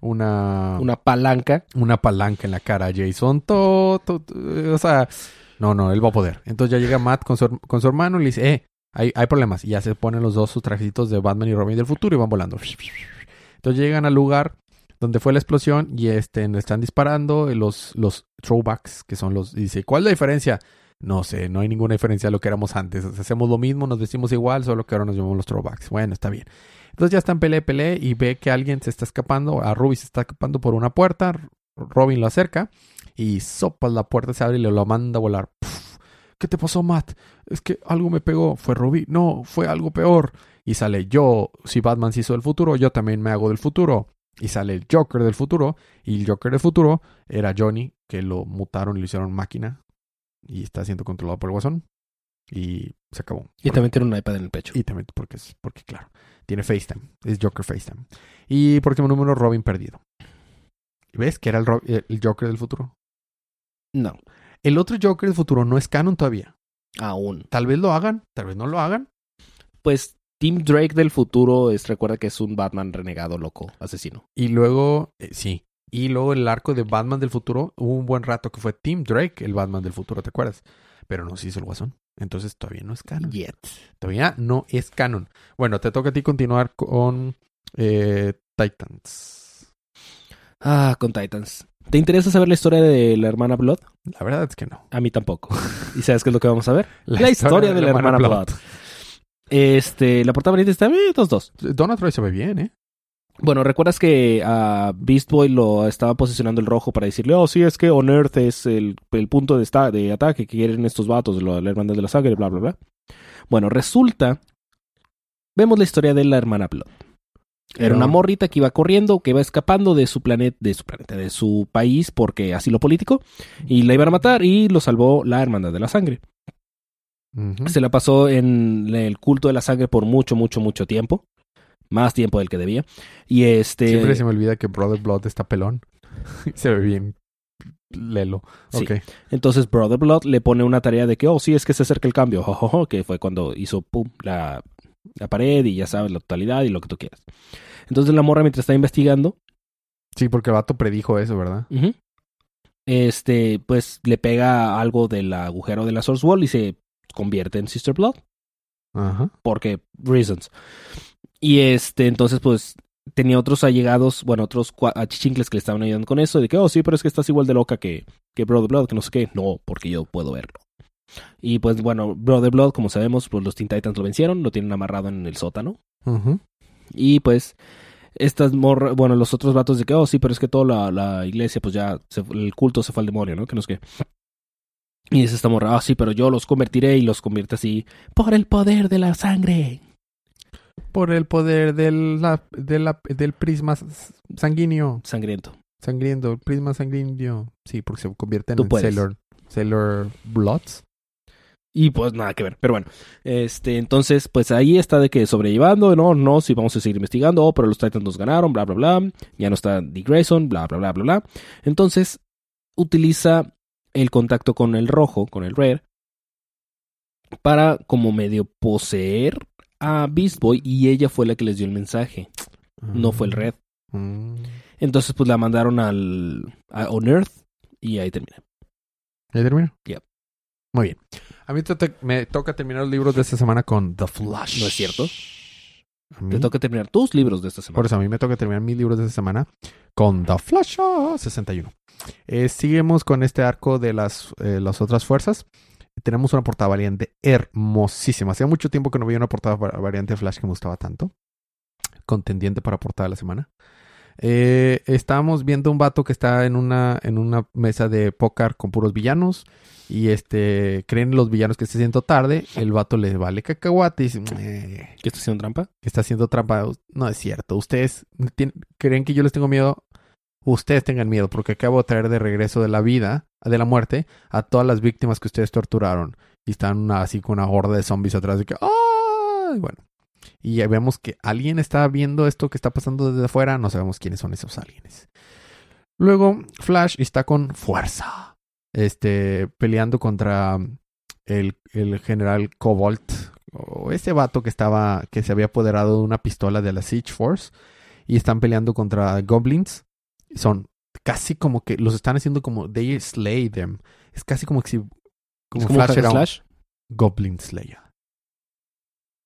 Una, una, Una palanca. palanca en la cara a Jason. Todo, todo, todo, o sea, no, no, él va a poder. Entonces ya llega Matt con su, con su hermano y le dice, eh, hay, hay problemas. Y ya se ponen los dos sus trajecitos de Batman y Robin del futuro y van volando. Entonces llegan al lugar donde fue la explosión y este, están disparando los, los throwbacks, que son los... dice, ¿cuál es la diferencia? No sé, no hay ninguna diferencia de lo que éramos antes. Hacemos lo mismo, nos vestimos igual, solo que ahora nos llamamos los throwbacks. Bueno, está bien. Entonces ya están pele, pele y ve que alguien se está escapando. A Ruby se está escapando por una puerta. Robin lo acerca y sopa la puerta, se abre y le lo manda a volar. ¿Qué te pasó, Matt? Es que algo me pegó. ¿Fue Ruby? No, fue algo peor. Y sale yo, si Batman se hizo del futuro, yo también me hago del futuro. Y sale el Joker del futuro. Y el Joker del futuro era Johnny, que lo mutaron y lo hicieron máquina. Y está siendo controlado por el guasón. Y se acabó. Y también tiene un iPad en el pecho. Y también porque, es, porque claro, tiene FaceTime. Es Joker FaceTime. Y próximo número, Robin perdido. ¿Ves que era el, el el Joker del futuro? No, El otro Joker del futuro no es canon todavía. aún. Tal vez lo hagan, tal vez no lo hagan. Pues Tim Drake del futuro es, recuerda que es un Batman renegado, loco, asesino. Y luego, eh, sí. Y luego el arco de Batman del futuro, hubo un buen rato que fue Tim Drake, el Batman del futuro, ¿te acuerdas? Pero no se hizo el guasón. Entonces todavía no es canon. Yet. Todavía no es canon. Bueno, te toca a ti continuar con eh, Titans. Ah, con Titans. ¿Te interesa saber la historia de la hermana Blood? La verdad es que no. A mí tampoco. ¿Y sabes qué es lo que vamos a ver? La, historia, de la hermana Blood. Este, la portada bonita está eh, dos dos. Donna Troy se ve bien, ¿eh? Bueno, ¿recuerdas que a Beast Boy lo estaba posicionando el rojo para decirle, oh, sí, es que On Earth es el, el punto de, esta- de ataque que quieren estos vatos, lo- la hermandad de la sangre, bla, bla, bla? Bueno, resulta, vemos la historia de la hermana Blood. Era una morrita que iba corriendo, que iba escapando de su planeta, de su planeta, de su país, porque así lo político, y la iban a matar y lo salvó la hermandad de la sangre. Se la pasó en el culto de la sangre por mucho, mucho, mucho tiempo. más tiempo del que debía. Y este... Siempre se me olvida que Brother Blood está pelón. se ve bien lelo. Sí. Entonces Brother Blood le pone una tarea de que, oh, sí, es que se acerca el cambio, que fue cuando hizo, pum, la, la pared y ya sabes, la totalidad y lo que tú quieras. Entonces la morra mientras está investigando, Sí, porque el vato predijo eso, ¿verdad? Este, pues le pega algo del agujero de la Source Wall y se convierte en Sister Blood. Ajá. Porque, reasons. Y este, entonces, pues, tenía otros allegados, bueno, otros achichincles que le estaban ayudando con eso, de que, oh, sí, pero es que estás igual de loca que, que Brother Blood, que no sé qué. No, porque yo puedo verlo. Y pues, bueno, Brother Blood, como sabemos, pues los Teen Titans lo vencieron, lo tienen amarrado en el sótano. Ujú. Y pues, estas morras, bueno, los otros vatos de que, oh, sí, pero es que toda la, la iglesia, pues ya, se- el culto se fue al demonio, ¿no? Que no es que. Y dice esta morra, ah, sí, pero yo los convertiré y los convierte así, por el poder de la sangre. Por el poder del, la- de la- del prisma sanguíneo. Sangriento. Sangriento, el prisma sanguíneo. Sí, porque se convierten Tú en. Sailor, Sailor Bloods. Y pues nada que ver. Pero bueno, este, entonces, pues ahí está de que sobrellevando, no, no, sí, vamos a seguir investigando, oh, pero los Titans nos ganaron, bla, bla, bla. Ya no está Dick Grayson, bla, bla, bla, bla, bla. Entonces, utiliza el contacto con el rojo, con el red, para como medio poseer a Beast Boy y ella fue la que les dio el mensaje, no fue el red. Mm. Entonces, pues la mandaron al a On Earth y ahí termina. ¿Ya termino? Yep. Muy bien. A mí te- me toca terminar los libros de esta semana con The Flash. ¿No es cierto? Te toca terminar tus libros de esta semana. Por eso a mí me toca terminar mis libros de esta semana con The Flash ah, 61. Eh, seguimos con este arco de las, eh, las otras fuerzas. Tenemos una portada variante hermosísima. Hacía mucho tiempo que no veía una portada va- variante de Flash que me gustaba tanto. Contendiente para portada de la semana. Eh, estábamos viendo un vato que está en una, en una mesa de póker con puros villanos. Y este creen los villanos que está haciendo tarde. El vato le vale cacahuate y dice, "Eh, ¿Qué está haciendo trampa? que está haciendo trampa. No es cierto. Ustedes creen que yo les tengo miedo. Ustedes tengan miedo porque acabo de traer de regreso de la vida, de la muerte, a todas las víctimas que ustedes torturaron. Y están una- así con una horda de zombies atrás de que... ¡Ay! Bueno. Y ya vemos que alguien está viendo esto que está pasando desde afuera. No sabemos quiénes son esos aliens. Luego Flash está con fuerza. Este, peleando contra el, el general Cobalt. O ese vato que estaba, que se había apoderado de una pistola de la Siege Force. Y están peleando contra goblins. Son casi como que los están haciendo como they slay them. Es casi como que si como, ¿Es como Flash era un Slash? Goblin Slayer.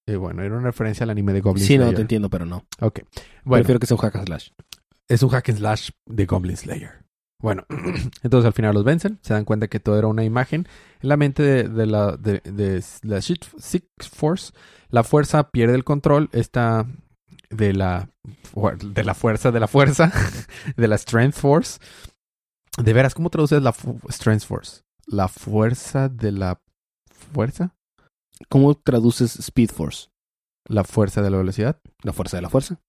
Eh, bueno, era una referencia al anime de Goblin Sí, no, Slayer. te entiendo, pero no. Ok. Bueno, Prefiero que sea un hack and slash. es un hack and slash de Goblin Slayer. Bueno, entonces al final los vencen, se dan cuenta que todo era una imagen en la mente de, de la de, de la Six Force. La fuerza pierde el control, esta de la de la fuerza de la fuerza de la Strength Force. De veras, ¿cómo traduces la Strength Force? La fuerza de la fuerza, ¿Cómo traduces Speed Force? la fuerza de la velocidad, La fuerza de la fuerza.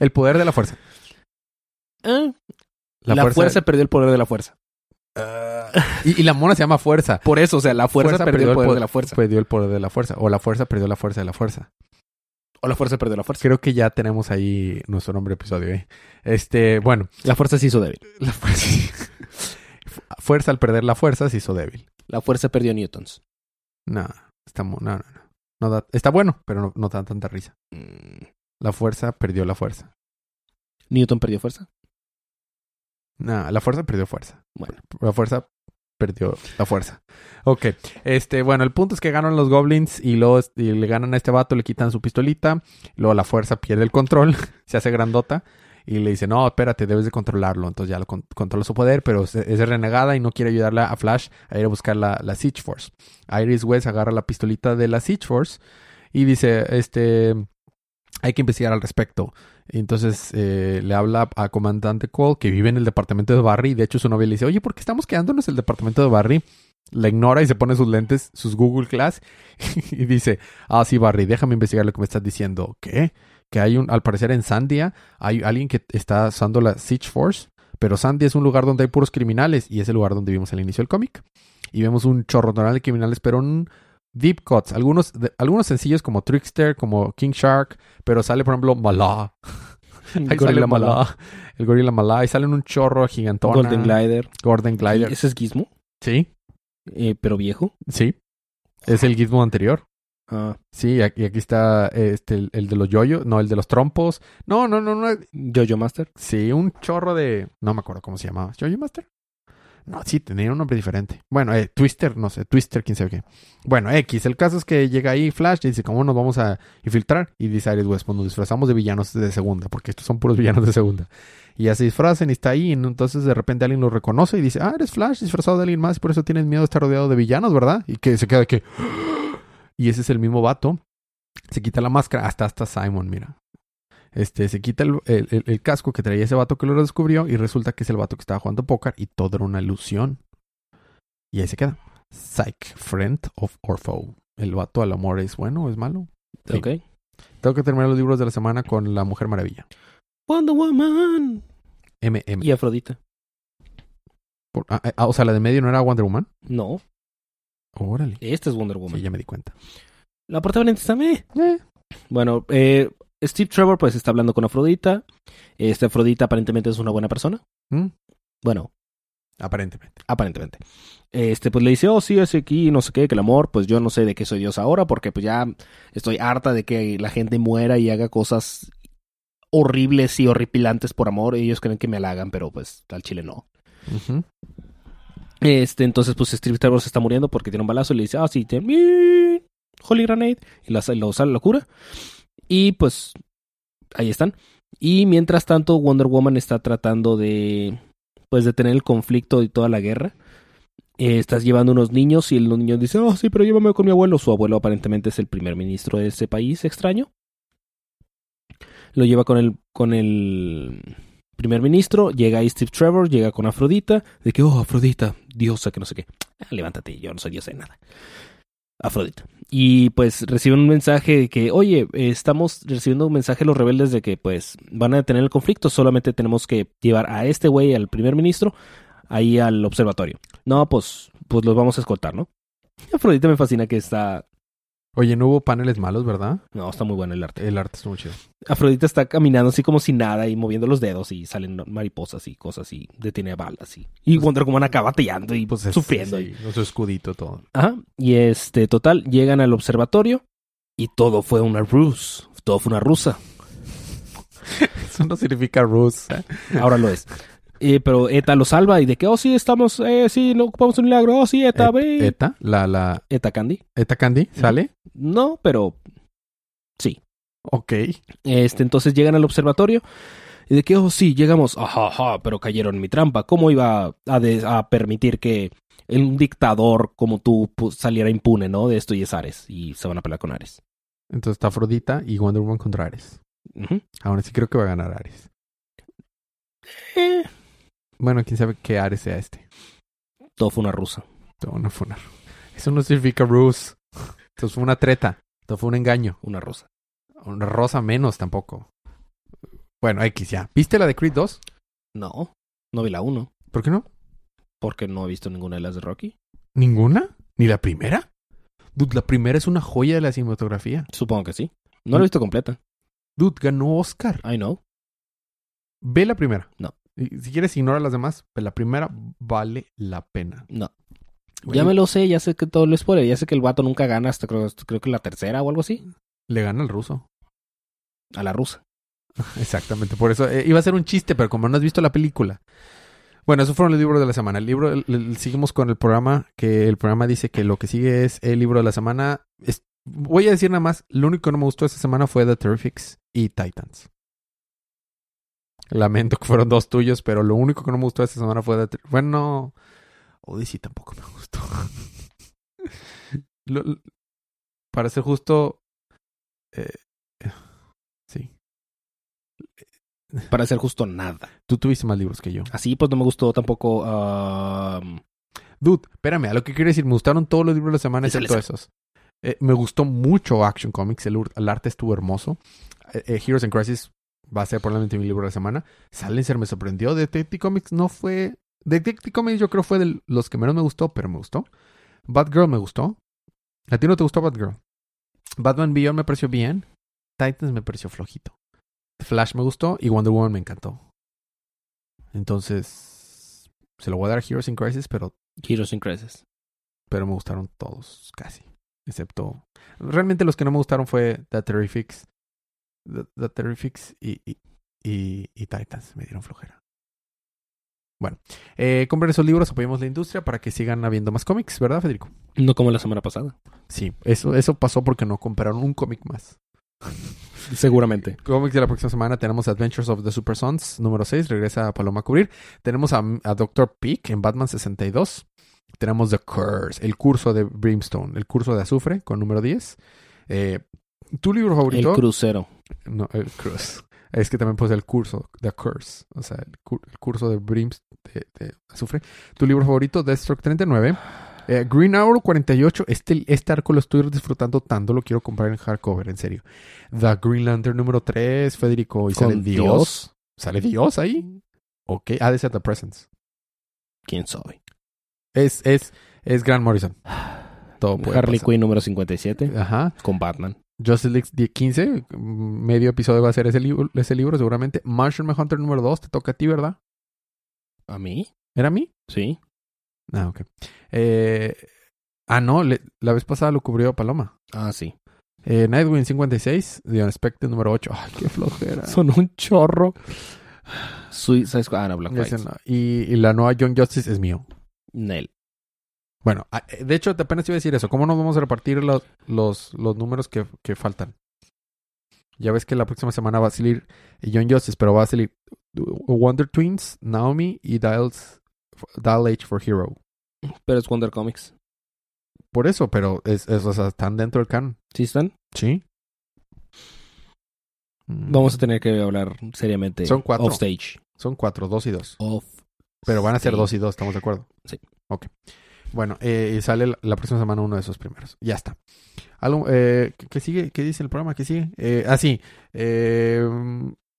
el poder de la fuerza. Ah, la, fuerza... perdió el poder de la fuerza. y, y la mona se llama fuerza. Por eso, o sea, la fuerza, perdió, el poder de la fuerza. Perdió el poder de la fuerza. O la fuerza perdió la fuerza de la fuerza. O la fuerza perdió la fuerza. Creo que ya tenemos ahí nuestro nombre de episodio. ¿eh? Este, bueno, La fuerza se hizo débil. la fuerza. fuerza al perder la fuerza se hizo débil. La fuerza perdió newtons. No, está, no, no, no. No da- está bueno, pero no, no da tanta risa. Mm, La fuerza perdió la fuerza. ¿Newton perdió fuerza? No, la fuerza perdió fuerza. Bueno. La fuerza perdió la fuerza. Ok. Este, bueno, el punto es que ganan los goblins y luego es- y le ganan a este vato, le quitan su pistolita. Luego la fuerza pierde el control, se hace grandota. Y le dice, no, espérate, debes de controlarlo. Entonces ya lo con- controla su poder, pero es renegada y no quiere ayudarle a Flash a ir a buscar la, la Siege Force. Iris West agarra la pistolita de la Siege Force y dice, este, hay que investigar al respecto. Entonces eh, le habla a Comandante Cole, que vive en el departamento de Barry. De hecho su novia le dice, oye, ¿por qué estamos quedándonos en el departamento de Barry? La ignora y se pone sus lentes, sus Google Glass. y dice, ah, sí, Barry, déjame investigar lo que me estás diciendo. ¿Qué? Que hay un, al parecer en Sandia, hay alguien que está usando la Siege Force. Pero Sandia es un lugar donde hay puros criminales. Y es el lugar donde vimos al inicio del cómic. Y vemos un chorro de criminales, pero un deep cuts. Algunos, de- algunos sencillos como Trickster, como King Shark, pero sale, por ejemplo, Malá. Ahí sale Malá. Malá. El gorila Malá. Ahí salen un chorro gigantona. Golden Glider. Golden Glider. Ese es Gizmo, Sí, eh, pero viejo. sí. Es el gizmo anterior. Ah, Sí, aquí, aquí está este, el, el de los yoyos, no, el de los trompos. No, no, no, no. Jojo Master. Sí, un chorro de. No me acuerdo cómo se llamaba. ¿Yoyo Master? No, sí, tenía un nombre diferente. Bueno, eh, Twister, no sé, Twister, quién sabe qué. Bueno, X, el caso es que llega ahí Flash y dice, ¿cómo nos vamos a infiltrar? Y dice Iris West, pues nos disfrazamos de villanos de segunda, porque estos son puros villanos de segunda. Y ya se disfrazan y está ahí, y entonces de repente alguien lo reconoce y dice, ah, eres Flash disfrazado de alguien más y por eso tienes miedo de estar rodeado de villanos, ¿verdad? Y que se queda que... Y ese es el mismo vato. Se quita la máscara, hasta hasta Simon, mira. Este, se quita el, el- el- el casco que traía ese vato que lo descubrió y resulta que es el vato que estaba jugando póker y todo era una ilusión. Y ahí se queda. Psych, friend of or foe. El vato al amor es bueno o es malo. Sí. Ok. Tengo que terminar los libros de la semana con La Mujer Maravilla. Wonder Woman. MM. Y Afrodita. Por- ah, ah, o sea, la de medio no era Wonder Woman. No, Órale. esta es Wonder Woman. Sí, ya me di cuenta. La está me. Eh, Bueno, eh, Steve Trevor pues está hablando con Afrodita. Esta Afrodita aparentemente es una buena persona. ¿Mm? Bueno, Aparentemente. aparentemente. Este, pues le dice, oh, sí, es aquí, no sé qué, que el amor, pues yo no sé de qué soy Dios ahora, porque pues ya estoy harta de que la gente muera y haga cosas horribles y horripilantes por amor. Ellos creen que me halagan, pero pues al chile no. Ujú. Este, entonces, pues Steve Trevor se está muriendo porque tiene un balazo y le dice, ah, sí, tiene Holy Grenade. Y lo sale la cura. Y pues, ahí están. Y mientras tanto, Wonder Woman está tratando de, pues, detener el conflicto y toda la guerra. Eh, estás llevando unos niños y los niños dicen, oh, sí, pero llévame con mi abuelo. Su abuelo aparentemente es el primer ministro de ese país extraño. Lo lleva con el, con el primer ministro, llega ahí Steve Trevor, llega con Afrodita, de que, oh, Afrodita, diosa, que no sé qué. Ah, levántate, yo no soy diosa de nada. Afrodita. Y pues reciben un mensaje de que, oye, estamos recibiendo un mensaje de los rebeldes de que pues van a detener el conflicto, solamente tenemos que llevar a este güey, al primer ministro, ahí al observatorio. No, pues, pues los vamos a escoltar, ¿no? Afrodita me fascina que está... Oye, no hubo paneles malos, ¿verdad? No, está muy bueno el arte. El arte es muy chido. Afrodita está caminando así como sin nada y moviendo los dedos y salen mariposas y cosas y detiene balas y, y Wonder Woman acaba bateando y Pues es- sufriendo. sí, con su escudito todo. Ajá. Y este, total, llegan al observatorio y todo fue una ruse. Todo fue una rusa. Eso no significa Rus. ¿eh? Ahora lo es. Eh, pero Eta lo salva y de que, oh, sí, estamos, eh, sí, no ocupamos un milagro. Oh, sí, Eta, Et- ve. Eta, la, la, Eta Candy. Eta Candy, ¿sale? No, pero sí. Ok. Este, entonces llegan al observatorio y de que, oh, sí, llegamos. Ajá, ajá, pero cayeron en mi trampa. ¿Cómo iba a, a permitir que un dictador como tú pues, saliera impune, ¿no? De esto y es Ares. Y se van a pelear con Ares. Entonces está Afrodita y Wonder Woman contra Ares. Ujú. Ahora sí creo que va a ganar Ares. Eh, Bueno, quién sabe qué Ares sea este. todo fue una rusa. Todo no fue una- Eso no significa Rus. Eso fue una treta. Eso fue un engaño. Una rosa. Una rosa menos tampoco. Bueno, X ya. ¿Viste la de Creed 2? No, no vi la 1. ¿Por qué no? Porque no he visto ninguna de las de Rocky. ¿Ninguna? ¿Ni la primera? Dude, la primera es una joya de la cinematografía. Supongo que sí. No la he visto completa. Dude, ganó Oscar. I know. Ve la primera. No. Si quieres, ignora las demás. Pero la primera vale la pena. No. Ya me lo sé, ya sé que todo lo spoiler. Ya sé que el vato nunca gana hasta creo, creo que la tercera o algo así. Le gana al ruso. A la rusa. Exactamente. Por eso eh, iba a ser un chiste, pero como no has visto la película. Bueno, esos fueron los libros de la semana. El libro, el- el- seguimos con el programa, que el programa dice que lo que sigue es el libro de la semana. Es- voy a decir nada más, lo único que no me gustó esta semana fue The Terrifics y Titans. Lamento que fueron dos tuyos, pero lo único que no me gustó esta semana fue Ter- Bueno, Odyssey tampoco me gustó. Lo- lo- para ser justo, eh, sí. Para ser justo, nada. Tú tuviste más libros que yo. Así pues no me gustó tampoco. Dude, espérame, a lo que quiero decir, me gustaron todos los libros de la semana excepto esos. Eh, me gustó mucho Action Comics, el, arte estuvo hermoso. Eh, eh, Heroes in Crisis va a ser probablemente mi libro de la semana. Silencer me sorprendió. Detective Comics no fue... Detective Comics yo creo fue de los que menos me gustó, pero me gustó. Batgirl me gustó. ¿A ti no te gustó Batgirl? Batman Beyond me pareció bien. Titans me pareció flojito. Flash me gustó y Wonder Woman me encantó. Entonces, se lo voy a dar a Heroes in Crisis, pero, Heroes in Crisis. pero me gustaron todos, casi. Excepto... Realmente los que no me gustaron fue The Terrifics. The, The Terrifics y, y, y, y Titans. Me dieron flojera. Bueno, eh, compren esos libros, apoyemos la industria para que sigan habiendo más cómics, ¿verdad, Federico? No como la semana pasada. Sí, eso, eso pasó porque no compraron un cómic más. Seguramente. Cómics de la próxima semana tenemos Adventures of the Super Sons, número 6, regresa a Paloma a cubrir. Tenemos a, a Dr. Peak en Batman 62. Tenemos The Curse, el curso de Brimstone, el curso de azufre con número 10. Eh, ¿Tu libro favorito? El crucero. No, el Curse. Es que también puse el curso, The Curse, o sea, el, cu- el curso de Brimstone de, de azufre. ¿Tu libro favorito? Deathstroke 39. Eh, Green Arrow 48. Este, este arco lo estoy disfrutando tanto, lo quiero comprar en hardcover, en serio. The Green Lantern número 3, Federico. ¿Y sale Dios? Dios. ¿Sale Dios ahí? Ok, ha de ser The Presence. ¿Quién soy? Es, es, es Grant Morrison. Todo puede Harley. Quinn número 57 Ajá. con Batman. Justice League 10, 15. mm, Medio episodio va a ser ese libro, ese libro seguramente. Martian Manhunter número 2. Te toca a ti, ¿verdad? ¿A mí? ¿Era a mí? Sí. Ah, ok. Eh, ah, no. le- la vez pasada lo cubrió Paloma. Ah, sí. Eh, Nightwing 56. The Unexpected número 8. Ay, qué flojera. Son un chorro. Suicide Squad. Ah, no, Black Ese Knight. no. y, y la nueva Young Justice es mío. Nel. Bueno, ah, eh, de hecho, te apenas iba a decir eso. ¿Cómo nos vamos a repartir los, los, los números que, que faltan? Ya ves que la próxima semana va a salir Young Justice, pero va a salir Wonder Twins, Naomi y Dials, Dial H for Hero. Pero es Wonder Comics. Por eso, pero es, es- o sea, están dentro del canon. ¿Sí están? Sí. Mm, Vamos a tener que hablar seriamente. Son cuatro. Off stage. Son cuatro, dos y dos. Off. Pero van a ser stage. dos y dos, ¿estamos de acuerdo? Sí. Ok. Bueno, eh, sale la, próxima semana uno de esos primeros. Ya está. Algo, eh, ¿qué, sigue? ¿Qué dice el programa? ¿Qué sigue? Eh, ah, sí. Eh,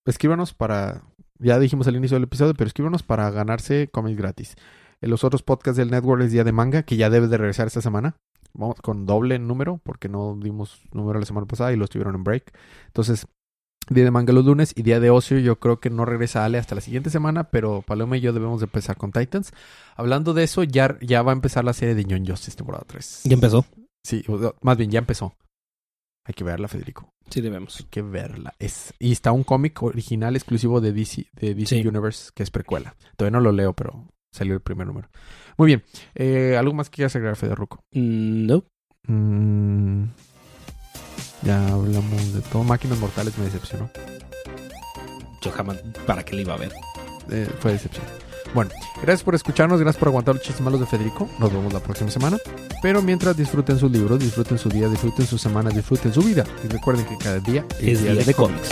escríbanos para... Ya dijimos al inicio del episodio, pero escríbanos para ganarse cómics gratis. En los otros podcasts del network es Día de Manga, que ya debe de regresar esta semana. Vamos con doble número, porque no dimos número la semana pasada y lo estuvieron en break. Entonces, Día de Manga los lunes y Día de Ocio yo creo que no regresa Ale hasta la siguiente semana, pero Paloma y yo debemos de empezar con Titans. Hablando de eso, ya, ya va a empezar la serie de Young Justice temporada 3. ¿Ya empezó? Sí, más bien ya empezó. Hay que verla, Federico. Sí, debemos. Hay que verla. Es, y está un cómic original exclusivo de DC, de DC Sí. Universe que es precuela. Todavía no lo leo, pero salió el primer número. Muy bien. Eh, ¿Algo más que quieras agregar, Federico? Mm, No. Mm, ya hablamos de todo. Máquinas Mortales me decepcionó. Yo jamás. ¿Para qué le iba a ver? Eh, fue decepción. Bueno, gracias por escucharnos, gracias por aguantar los chistes malos de Federico. Nos vemos la próxima semana. Pero mientras disfruten sus libros, disfruten su día, disfruten su semana, disfruten su vida. Y recuerden que cada día Es día de cómics.